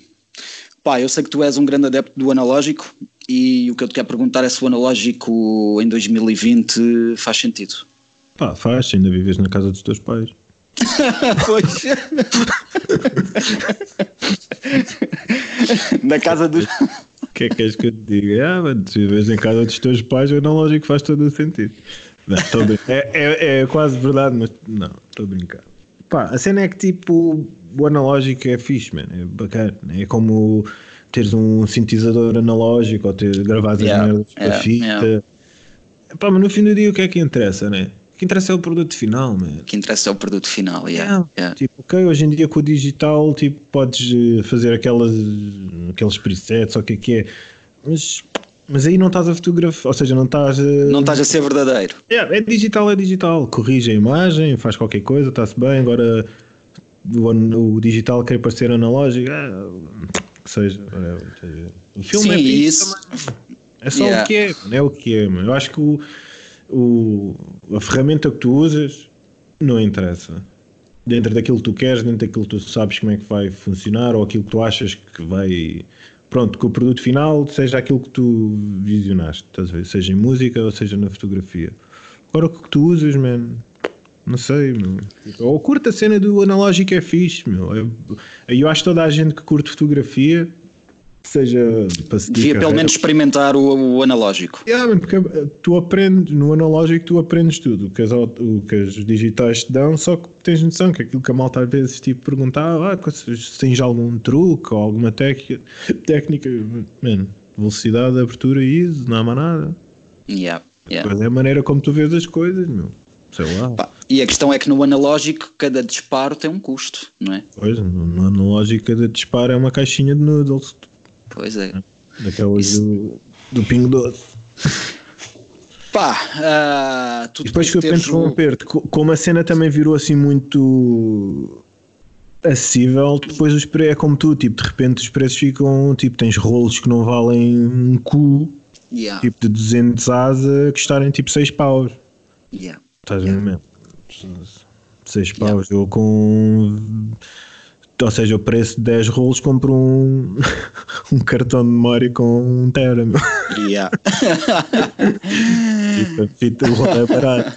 Pá, eu sei que tu és um grande adepto do analógico e o que eu te quero perguntar é se o analógico em 2020 faz sentido. Pá, faz, ainda vives na casa dos teus pais. pois. na casa dos. O que é que és que eu te diga? Ah, mas se vives em casa dos teus pais, o analógico faz todo o sentido. Não, é, é, é, quase verdade, mas não, estou a brincar. Pá, a cena é que tipo, o analógico é fixe, man, é bacana. É como teres um sintetizador analógico ou ter gravado yeah, as merdas yeah, para fita. Yeah. Pá, mas no fim do dia o que é que interessa, né? Que interessa é o produto final, man. O que interessa é o produto final, yeah, yeah. Tipo, ok, hoje em dia com o digital, tipo, podes eh, fazer aquelas, aqueles presets ou o que é que é, mas, mas aí não estás a fotografar, ou seja, não estás a... Não estás a ser verdadeiro. Yeah, é digital, é digital, corrige a imagem, faz qualquer coisa, está-se bem, agora o, o, digital quer parecer analógico, ah, que seja, o filme Sim, é isso. é só o que é, é o que é, mano. eu acho que o o, a ferramenta que tu usas não interessa. Dentro daquilo que tu queres, dentro daquilo que tu sabes como é que vai funcionar ou aquilo que tu achas que vai. Pronto, que o produto final seja aquilo que tu visionaste, seja em música ou seja na fotografia. Agora o que tu usas, man, não sei, meu. Ou curta a cena do analógico é fixe, meu. Eu, eu acho que toda a gente que curte fotografia seja para Devia pelo menos experimentar o, o analógico. Yeah, porque eh, tu aprendes, no analógico tu aprendes tudo, o que, as, o que as digitais te dão, só que tens noção que aquilo que a malta às vezes tipo perguntava, ah, se tens algum truque ou alguma técnica, velocidade, abertura isso, não há mais nada. Yeah, yeah. Mas é a maneira como tu vês as coisas, meu. Sei lá. Pá, e a questão é que no analógico cada disparo tem um custo, não é? Pois, no analógico cada disparo é uma caixinha de noodles Pois é. Daquelas Isso... do, do Pingo Doce. Pá, uh, depois que eu penso interromper-te, como a cena também virou assim muito acessível, depois os preços é como tu, tipo, de repente os preços ficam, tipo, tens rolos que não valem um cu, yeah. tipo de 200 asa, que custarem tipo 6 paus. Yeah. Estás yeah. mesmo? 6 paus, yeah. eu com ou seja, o preço de 10 rolos compro um, um cartão de memória com um tera. Yeah. fita, fita, o é barato.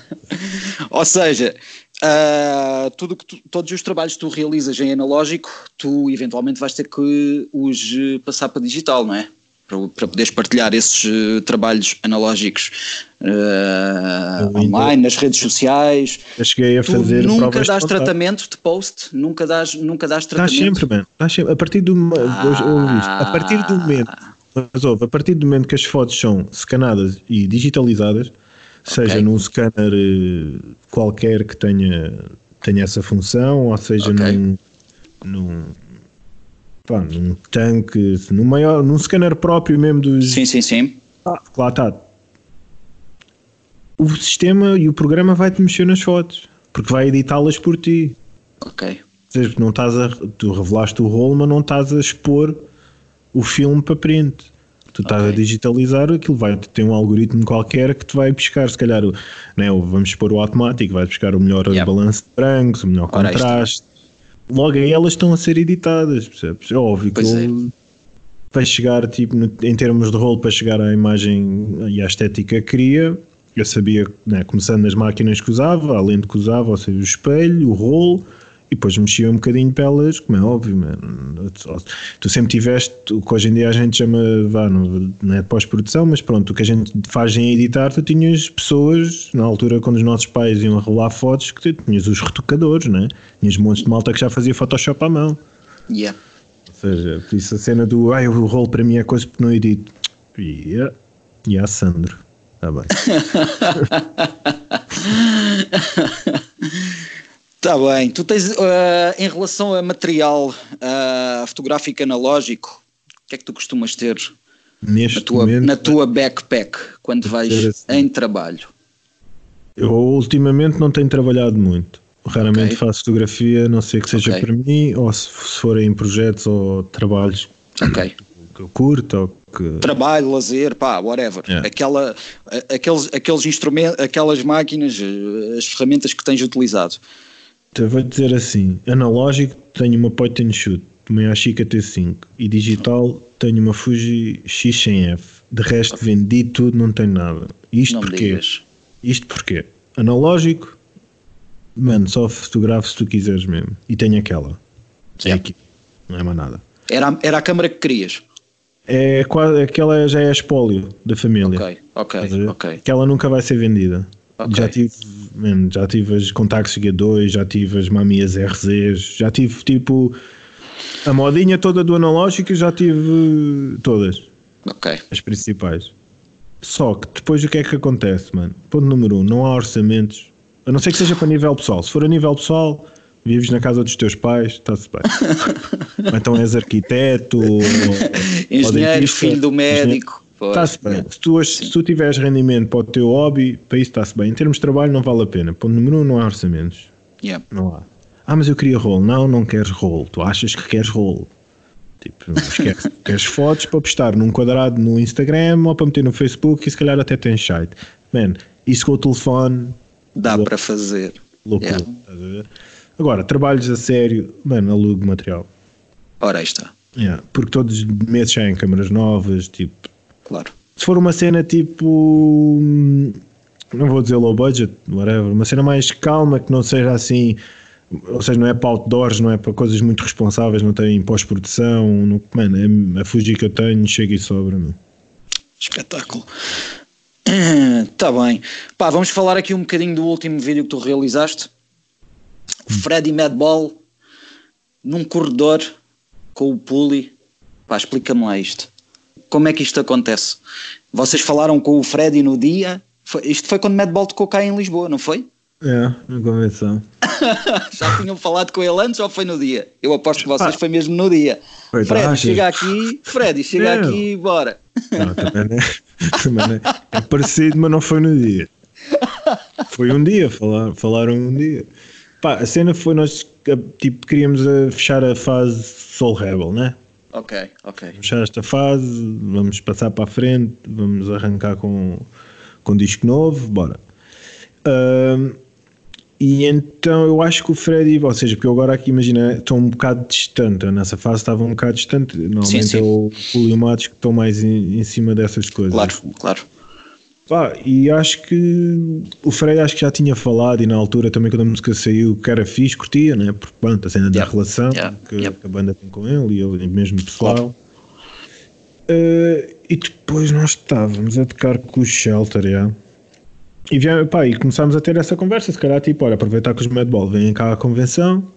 Ou seja, uh, tudo que tu, todos os trabalhos que tu realizas em analógico, tu eventualmente vais ter que os passar para digital, não é? Para, para poderes partilhar esses uh, trabalhos analógicos uh, online, nas redes sociais. Eu cheguei a fazer. nunca dás tratamento de post, nunca dás, nunca dás tratamento. Dás sempre, man. Dás sempre. A partir do ah. a partir do momento, mas ouve, a partir do momento que as fotos são scanadas e digitalizadas, okay. seja num scanner eh, qualquer que tenha, tenha essa função, ou seja okay. num, num pá, num tanque, num, maior, num scanner próprio mesmo dos. Sim, sim, sim. Ah, lá está. o sistema e o programa vai-te mexer nas fotos, porque vai editá-las por ti. Ok. Ou seja, não estás a, tu revelaste o rolo, mas não estás a expor o filme para print. Tu estás Ok. a digitalizar, aquilo vai ter um algoritmo qualquer que te vai buscar, se calhar, o, né, vamos pôr o automático, vai buscar o melhor Yep. balanço de brancos, o melhor Ora, isto- contraste. Logo aí elas estão a ser editadas, percebes? É óbvio que Pois é. ele vai chegar, tipo, no- em termos de rolo, para chegar à imagem e à estética que queria. Eu sabia, né, começando nas máquinas que usava, a lente que usava, ou seja, o espelho, o rolo, e depois mexia um bocadinho para elas, como é óbvio, mano. Tu sempre tiveste o que hoje em dia a gente chama, vá, não, não é de pós-produção, mas pronto, o que a gente faz em editar, tu tinhas pessoas, na altura quando os nossos pais iam rolar fotos, que tu tinhas os retocadores, né? Tinhas montes de malta que já fazia Photoshop à mão. Yeah. Ou seja, por isso a cena do ai, o rolo para mim é coisa porque não edito. Yeah. E a Sandro. Está bem. Está bem. Tu tens, eh, em relação a material eh, fotográfico analógico, o que é que tu costumas ter Neste na tua, momento, na tua backpack quando vais assim. em trabalho? eu ultimamente não tenho trabalhado muito. Raramente Ok. faço fotografia, não sei que seja Ok. para mim, ou se, se forem projetos ou trabalhos Ok. que eu curto ou que. Trabalho, lazer, pá, whatever. Yeah. Aquela, aqueles, aqueles instrumentos, aquelas máquinas, eh, as ferramentas que tens utilizado. Então, vou dizer assim: analógico, tenho uma point and shoot, uma Yashica T5, e digital, tenho uma Fuji X100F. De resto, vendi tudo, não tenho nada. Isto não porquê? Isto porquê? Analógico, mano, só fotografo se tu quiseres mesmo. E tenho aquela. É Yeah. aqui. Não é mais nada. Era, a- era a câmara que querias. É quase, aquela já é espólio da família. Ok, ok, ok. Aquela nunca vai ser vendida. Ok. Já tive, mano, já tive as Contax G2, já tive as Mamias RZs, já tive tipo a modinha toda do analógico, já tive todas, Ok. as principais. Só que depois o que é que acontece, mano? Ponto número um, não há orçamentos, a não ser que seja para nível pessoal. Se for a nível pessoal, vives na casa dos teus pais, está-se bem. Ou então és arquiteto, ou, ou Engenheiro, dentista, filho do médico. Está-se bem. Se tu, se tu tiveres rendimento para o teu hobby, para isso está-se bem. Em termos de trabalho, não vale a pena. Ponto número um, não há orçamentos. Yeah. Não há. Ah, mas eu queria rolo. Não, não queres rolo. Tu achas que queres rolo. Tipo, esquece. queres fotos para postar num quadrado no Instagram ou para meter no Facebook e se calhar até tens site. Man, isso com o telefone, Dá para fazer. loucura. Yeah. Agora, trabalhos a sério, mano, alugo material. Ora, aí está. Yeah, porque todos os meses saem câmaras novas, tipo, Claro. se for uma cena tipo hum, não vou dizer low budget, whatever, uma cena mais calma que não seja assim, ou seja, não é para outdoors, não é para coisas muito responsáveis, não tem pós-produção, não- mano, é a Fuji que eu tenho, chega e sobra, meu. Espetáculo. Está bem. Pá, vamos falar aqui um bocadinho do último vídeo que tu realizaste. Freddy Madball num corredor com o Puli. Pá, explica-me lá isto. Como é que isto acontece? Vocês falaram com o Freddy no dia? Foi- isto foi quando Madball tocou cá em Lisboa, não foi? É, na convenção. Já tinham falado com ele antes ou foi no dia? Eu aposto que vocês Ah. foi mesmo no dia. Foi, Freddy, achas? chega aqui, Freddy, chega É. aqui, bora. Não, também não é, também não é, é parecido, mas não foi no dia. Foi um dia, falar, falaram um dia. Pá, a cena foi nós tipo, queríamos eh, fechar a fase Soul Rebel, né? Ok, ok. fechar esta fase, vamos passar para a frente, vamos arrancar com, com disco novo, bora. E então eu acho que o Freddy, ou seja, porque eu agora aqui imagina, estou um bocado distante, eu nessa fase estava um bocado distante, normalmente sim. é o Julio e o Matos que estão mais em, em cima dessas coisas. Claro, claro. Pá, e acho que o Freddy acho que já tinha falado e na altura também quando a música saiu que era fixe, curtia, né? Porque pronto, a cena da relação yeah, que, yeah. que a banda tem com ele e ele mesmo pessoal. Claro. Eh, e depois nós estávamos a tocar com o Shelter, yeah. e, via- pá, e começámos a ter essa conversa, se calhar tipo, olha, aproveitar que os Madball vêm cá à convenção,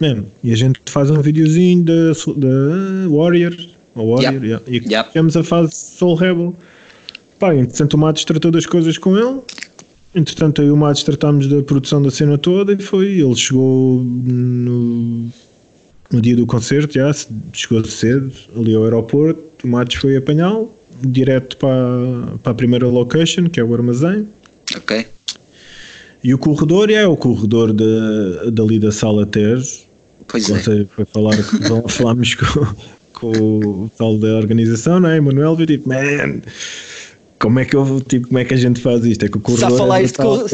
mesmo, e a gente faz um videozinho da, Warrior, Warrior, Yeah. e Yeah. a fase Soul Rebel. Pá, entretanto o Matos tratou das coisas com ele, entretanto eu e o Matos tratámos da produção da cena toda e foi, ele chegou no, no dia do concerto, já, chegou cedo ali ao aeroporto, o Matos foi apanhá-lo, direto para, para a primeira location, que é o armazém, Ok. E o corredor é o corredor da, dali da sala Teres. Pois é. Sei, foi falar, falámos com, com o tal da organização, não é? Emanuel, e tipo, man, como é que eu, tipo, como é que a gente faz isto? É que o corredor. Só falar, é este, cor,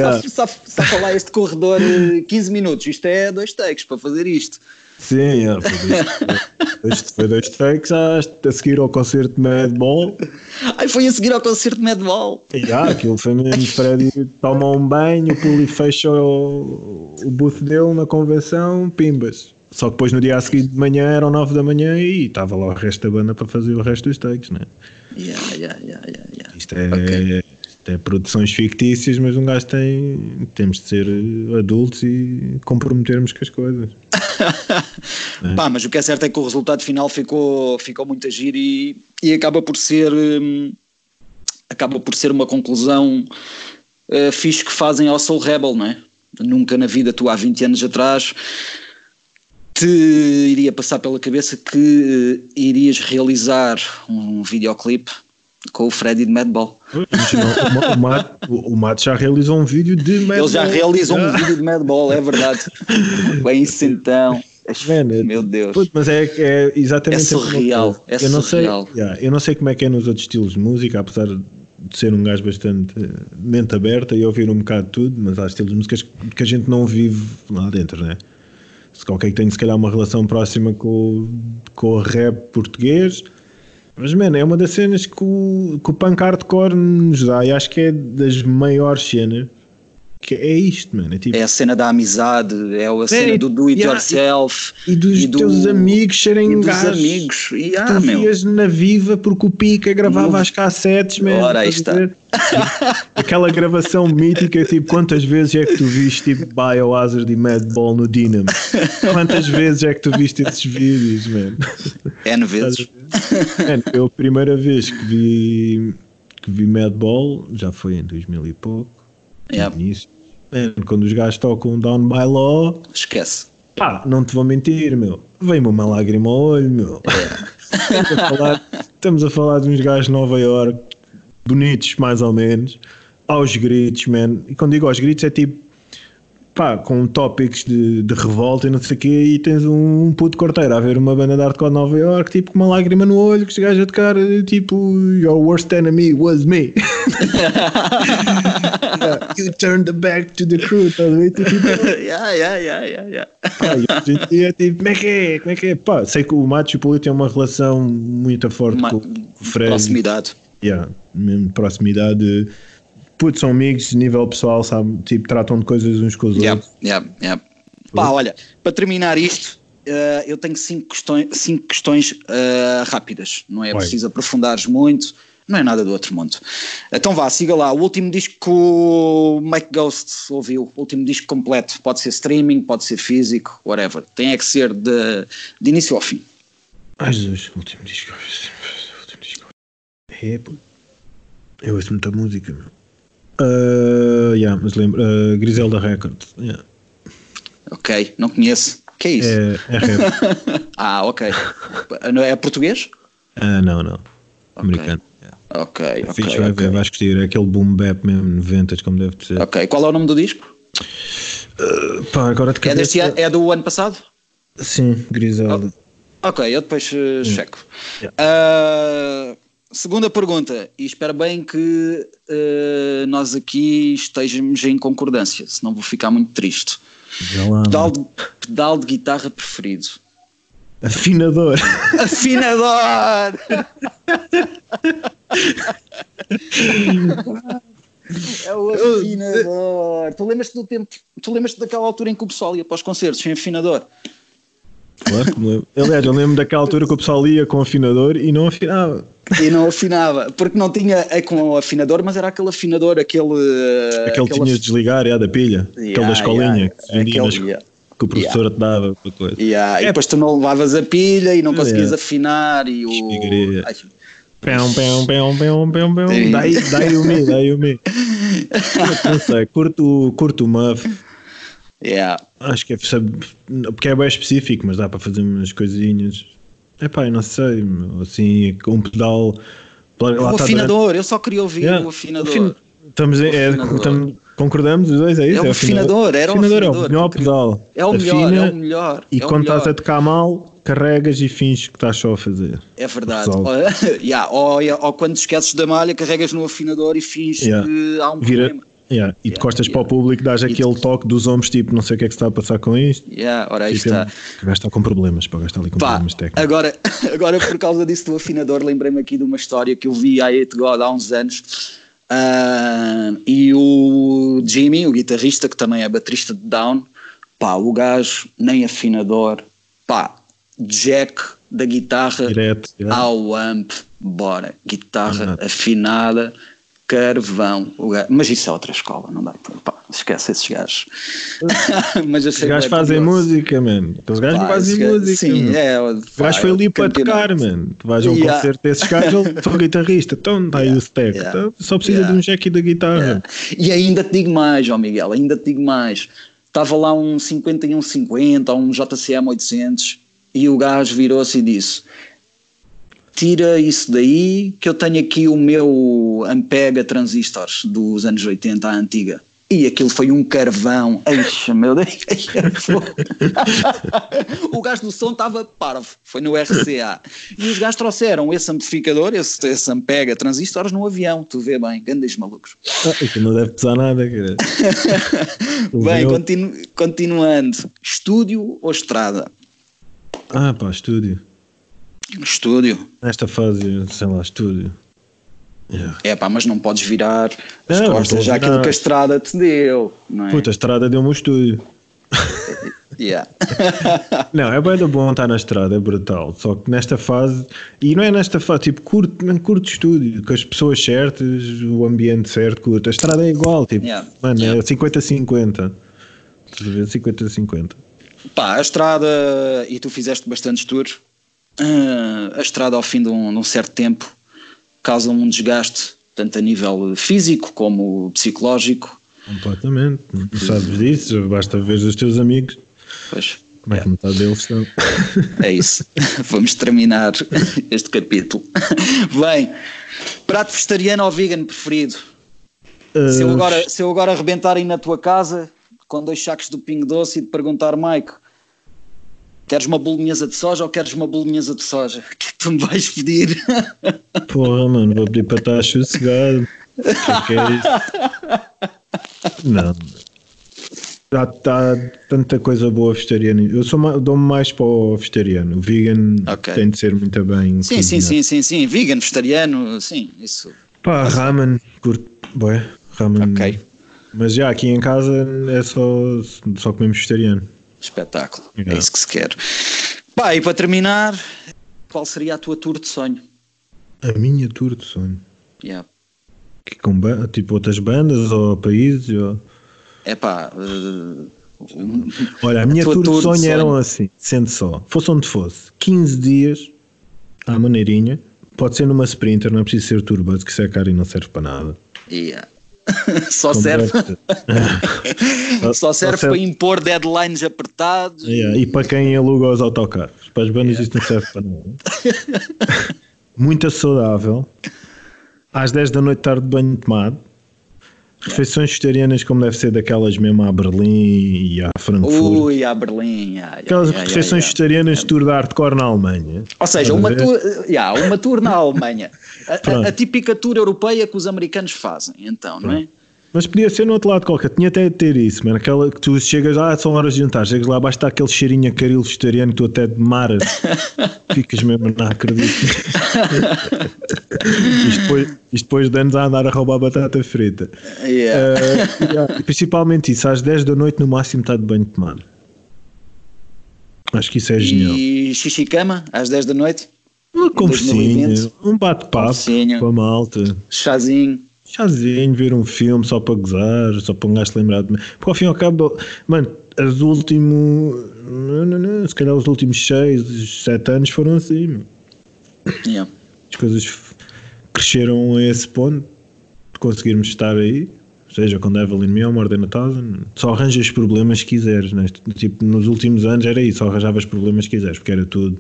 este corredor 15 minutos, isto é dois takes para fazer isto. Sim, é, foi, dois, foi dois takes a, a seguir ao concerto de Madball. Ai, foi a seguir ao concerto de Madball. E ah, aquilo foi mesmo. Freddy toma um banho, o Puli fecha o, o booth dele na convenção, pimbas. Só que depois no dia a seguir de manhã eram 9 da manhã e estava lá o resto da banda para fazer o resto dos takes, né? Yeah, yeah, yeah, yeah, yeah. Isto é, okay. isto é produções fictícias, mas um gajo tem. Temos de ser adultos e comprometermos com as coisas. é. Pá, mas o que é certo é que o resultado final ficou, ficou muito agir e, e acaba por ser. Hum, acaba por ser uma conclusão uh, fixe que fazem ao Soul Rebel, não é? Nunca na vida, tu há 20 anos atrás te iria passar pela cabeça que uh, irias realizar um videoclipe com o Freddy de Madball. o, Matt, o Matt já realizou um vídeo de Madball. Ele já realizou um vídeo de Madball, é verdade. Bem isso então. Man, Meu Deus. mas é, é exatamente é surreal. É eu não surreal. Sei, yeah, eu não sei como é que é nos outros estilos de música, apesar de ser um gajo bastante eh, mente aberta e ouvir um bocado de tudo, mas há estilos de músicas que a gente não vive lá dentro, né? Se qualquer que tem se calhar uma relação próxima com, com o rap português, mas, mano, é uma das cenas que o, que o punk hardcore nos dá e acho que é das maiores cenas que é isto, mano. É, tipo... é a cena da amizade, é a cena do do it yeah, yourself e, dos e do, teus amigos serem e dos amigos. Yeah, tu vias na viva porque o Pica gravava no... as cassetes, mano. Ora, aí está. Aquela gravação mítica, tipo, quantas vezes é que tu viste tipo Biohazard e Madball no Dynamo? Quantas vezes é que tu viste esses vídeos, mano? N vezes. Mano, eu a primeira vez que vi que vi Madball já foi em 2000 e pouco. Yeah. Início quando os gajos tocam Down by Law, esquece. Pá, não te vou mentir, meu. Vem-me uma lágrima ao olho, meu. É. estamos, a falar, estamos a falar de uns gajos de Nova York, bonitos mais ou menos, aos gritos, man. E quando digo aos gritos é tipo pá, com tópicos de, de, revolta e não sei o quê, e tens um, um puto corteiro a ver uma banda de hardcore de Nova York, tipo com uma lágrima no olho, que os gajos a tocar, tipo, Your worst enemy was me. Yeah, you turned the back to the crew, tá Tipo, yeah, yeah, yeah, yeah, yeah. Pá, e é tipo, como é que é? Como é que é? Pá, sei que o Macho e o Poli têm uma relação muito forte uma, com o Fred. Proximidade. Yeah, mesmo proximidade putz, são amigos, nível pessoal, sabe? Tipo, tratam de coisas uns com os yeah, outros. Yeah, yeah. Pá, olha, para terminar isto, uh, eu tenho cinco questões, cinco questões uh, rápidas, não é Oi. preciso aprofundares muito, não é nada do outro mundo. Então vá, siga lá. O último disco que o Mike Ghost ouviu, o último disco completo, pode ser streaming, pode ser físico, whatever. Tem é que ser de, de início ao fim. Ai Jesus, o último disco. O último disco. É, eu ouço muita música, meu. Uh, yeah, mas lembro. Uh, Griselda Records. Yeah. Ok, não conheço. que é isso? É, é rap. ah, ok. É português? Uh, não, não. Americano. Ok, ok. Fixe, vai okay. ver, vais curtir. É aquele boom bap mesmo, 90 como deve ser. Ok, qual é o nome do disco? Uh, pá, agora de é, deste, é do ano passado? Sim, Griselda. Oh, ok, eu depois uh, checo. Yeah. Uh, Segunda pergunta, e espero bem que uh, nós aqui estejamos em concordância, senão vou ficar muito triste. Pedal de, pedal de guitarra preferido. Afinador. Afinador! é o afinador. Tu lembras-te do tempo, tu lembras-te daquela altura em que o pessoal ia para os concertos sem afinador? Claro que me lembro. Aliás, eu lembro daquela altura que o pessoal ia com afinador e não afinava. E não afinava, porque não tinha é com o afinador, mas era aquele afinador, aquele. Aquele que tinhas de desligar, é, da pilha, yeah, aquele da escolinha yeah, que, aquele, yeah. Que o professor yeah. te dava. Coisa. Yeah, é. E depois tu não levavas a pilha e não conseguias afinar e o. Pão, pão, pão, pão, pão, pão. Dai, dai o me, dai o me. Não sei, curto, curto o muff. Yeah. Acho que é, porque é bem específico, mas dá para fazer umas coisinhas. É pá, eu não sei, assim, com um pedal. O afinador, durante... eu só queria ouvir yeah. o afinador. Estamos, é, estamos, concordamos os dois, é isso? É o afinador, era o afinador. É o melhor pedal. É o melhor, é o melhor. E é quando melhor. estás a tocar mal, carregas e finges que estás só a fazer. É verdade. Ou, yeah, ou, ou, quando esqueces da malha, carregas no afinador e finges Yeah. que há um Vira, problema. yeah, E te costas para o público, dás E aquele toque dos ombros, tipo, não sei o que é que se está a passar com isto. Yeah, ora aí Tipo, está. O gajo está com problemas, para está ali com Pá, problemas técnicos. agora, agora por causa disso do afinador, lembrei-me aqui de uma história que eu vi a It God há uns anos. Ah, e o Jimmy, o guitarrista, que também é baterista de Down, pá, o gajo nem afinador, pá, jack da guitarra Direto. ao amp, bora, guitarra afinada, carvão. O mas isso é outra escola, não dá para. Pá, esquece esses gajos. mas Os gajos bué fazem curioso. música, mano. Os gajos Pá, fazem música. Sim, mano. é. O gajo foi ali para tocar, mano. Tu vais a um Yeah. concerto desses gajos, ele sou guitarrista, então está aí o spec. Yeah. Então, só precisa Yeah. de um jack da guitarra. Yeah. E ainda te digo mais, João Miguel, ainda te digo mais. Estava lá um 5150 ou um JCM 800 e o gajo virou-se e disse: Tira isso daí, que eu tenho aqui o meu Ampega transistors dos anos 80 à antiga. E aquilo foi um carvão. Eixa, meu Deus. o gajo do som estava parvo. Foi no RCA. E os gajos trouxeram esse amplificador, esse, esse Ampega transistores no avião. Tu vê bem, grandes malucos. Ah, aquilo não deve pesar nada, cara. Bem, continu- continuando. Estúdio ou estrada? Ah, pá, estúdio. Estúdio. Nesta fase, sei lá, estúdio. Yeah. É pá, mas não podes virar as Não, costas já aquilo que a estrada te deu, não é? Puta, a estrada deu-me um estúdio. Yeah. Não, é bem da bom estar na estrada, é brutal. Só que nesta fase, e não é nesta fase, tipo, curto, curto estúdio, com as pessoas certas, o ambiente certo, curto. A estrada é igual, tipo, Yeah. mano, Yeah. é 50-50. Estás a ver? 50-50. Pá, a estrada, e tu fizeste bastantes tours, a estrada ao fim de um, de um certo tempo causa um desgaste, tanto a nível físico como psicológico. Completamente. Não sabes disso, basta ver os teus amigos. Pois, Como é que metade deles estão? É isso. Vamos terminar este capítulo. Bem, prato vegetariano ou vegan preferido? Se eu Ah, agora, se eu agora arrebentar aí na tua casa com dois sacos do Pingo Doce e te perguntar, Mike, queres uma bolonhesa de soja ou queres uma bolonhesa de soja? O que é que tu me vais pedir? Porra, mano, vou pedir para estar sossegado. Que é é? Não. Há, há tanta coisa boa vegetariana. Eu sou dou-me mais para o vegetariano. O vegan Ok. tem de ser muito bem. sim, sim, sim, sim, sim. Vegan, vegetariano, sim, isso. Pá, ramen, curto. Bué, ramen. Ok. Mas já aqui em casa é só, só comemos vegetariano. Espetáculo. É Yeah. isso que se quer. Pá, e para terminar, qual seria a tua tour de sonho? A minha tour de sonho. Yeah. Que com tipo outras bandas ou países. Ou... É pá, eh, Olha, a minha tua tour de tour de sonho sonho. eram assim, sendo só, fosse onde fosse, 15 dias à maneirinha, pode ser numa Sprinter, não é preciso ser turbante, que isso é caro e não serve para nada. yeah. só serve, só serve para impor deadlines apertados. Yeah, e para quem aluga os autocarros, para as bandas isso não serve para nada. Muito saudável, às 10 da noite tarde de banho tomado, refeições vegetarianas como deve ser daquelas mesmo à Berlim e à Frankfurt. Ui, a Berlim. yeah, yeah, Aquelas yeah, refeições yeah, yeah. vegetarianas tour de hardcore na Alemanha. Ou seja, uma tour, yeah, uma tour na Alemanha. A- A, Pronto. a típica tour europeia que os americanos fazem, então, não é? Mas podia ser no outro lado qualquer, tinha até de ter isso, mano. Aquela que tu chegas lá, são horas de jantar, chegas lá, basta aquele cheirinho a caril vegetariano que tu até demaras, ficas mesmo, não acredito. isto, depois, isto depois de anos a andar a roubar batata frita. Yeah. Eh, yeah, principalmente isso, às 10 da noite no máximo está de banho tomado. Acho que isso é genial. e xixicama, às 10 da noite, Uma conversinha, 2020. um bate-papo com a malta. chazinho. Chazinho, ver um filme só para gozar, só para um gajo se lembrar de mim. Porque ao fim e ao cabo, mano, os últimos, não, não, não, se calhar os últimos 6, 7 anos foram assim. Yeah. As coisas cresceram a esse ponto de conseguirmos estar aí. Seja com Evelyn ou Morden Thousand, só arranjas problemas que quiseres. Né? Tipo, nos últimos anos era isso, só arranjavas problemas que quiseres, porque era tudo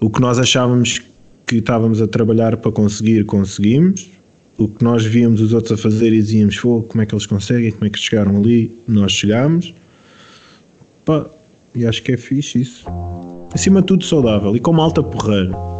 o que nós achávamos que estávamos a trabalhar para conseguir, conseguimos. O que nós víamos os outros a fazer e dizíamos, Pô, como é que eles conseguem, como é que chegaram ali, nós chegámos. Pá, e acho que é fixe isso. Acima de tudo saudável e com uma alta porreira.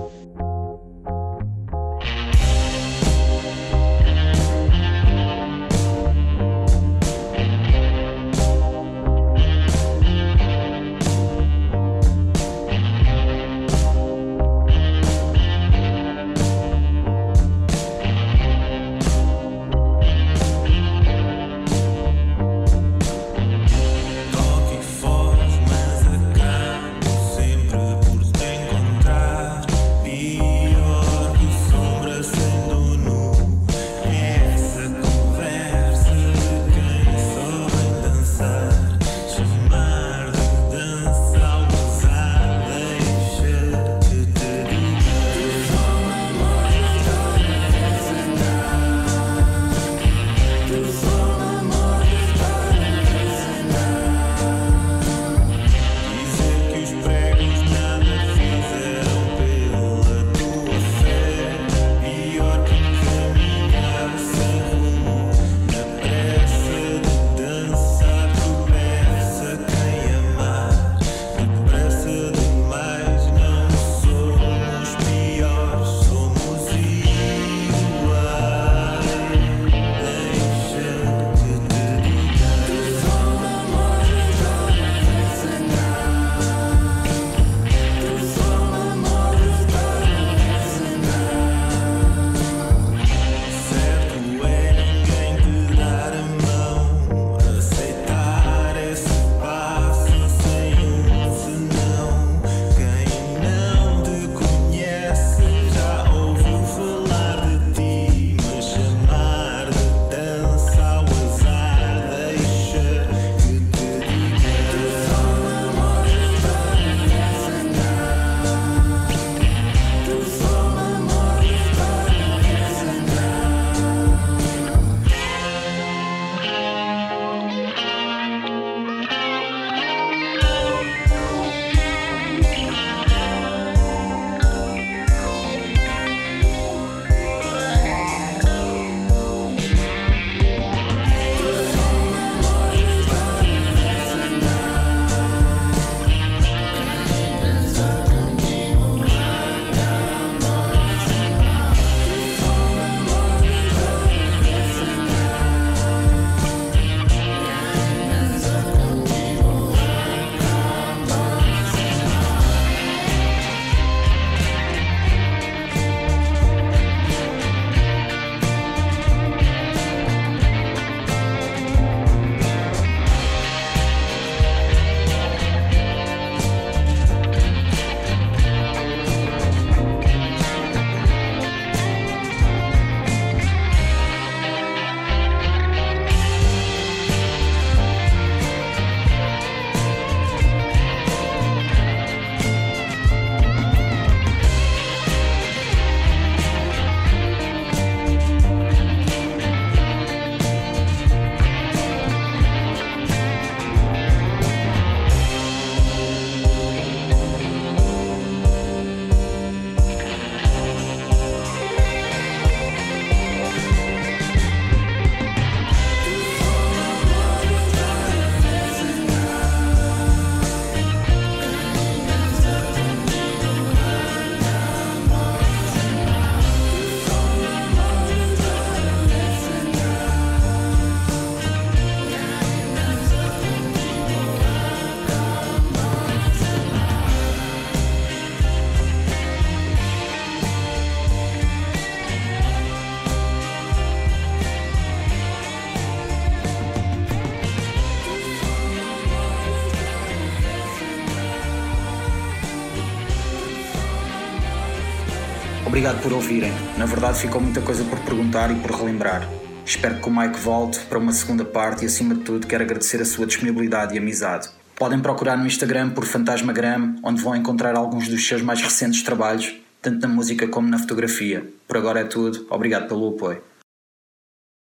Obrigado por ouvirem. Na verdade, ficou muita coisa por perguntar e por relembrar. Espero que o Mike volte para uma segunda parte e, acima de tudo, quero agradecer a sua disponibilidade e amizade. Podem procurar no Instagram por Fantasmagram, onde vão encontrar alguns dos seus mais recentes trabalhos, tanto na música como na fotografia. Por agora é tudo. Obrigado pelo apoio.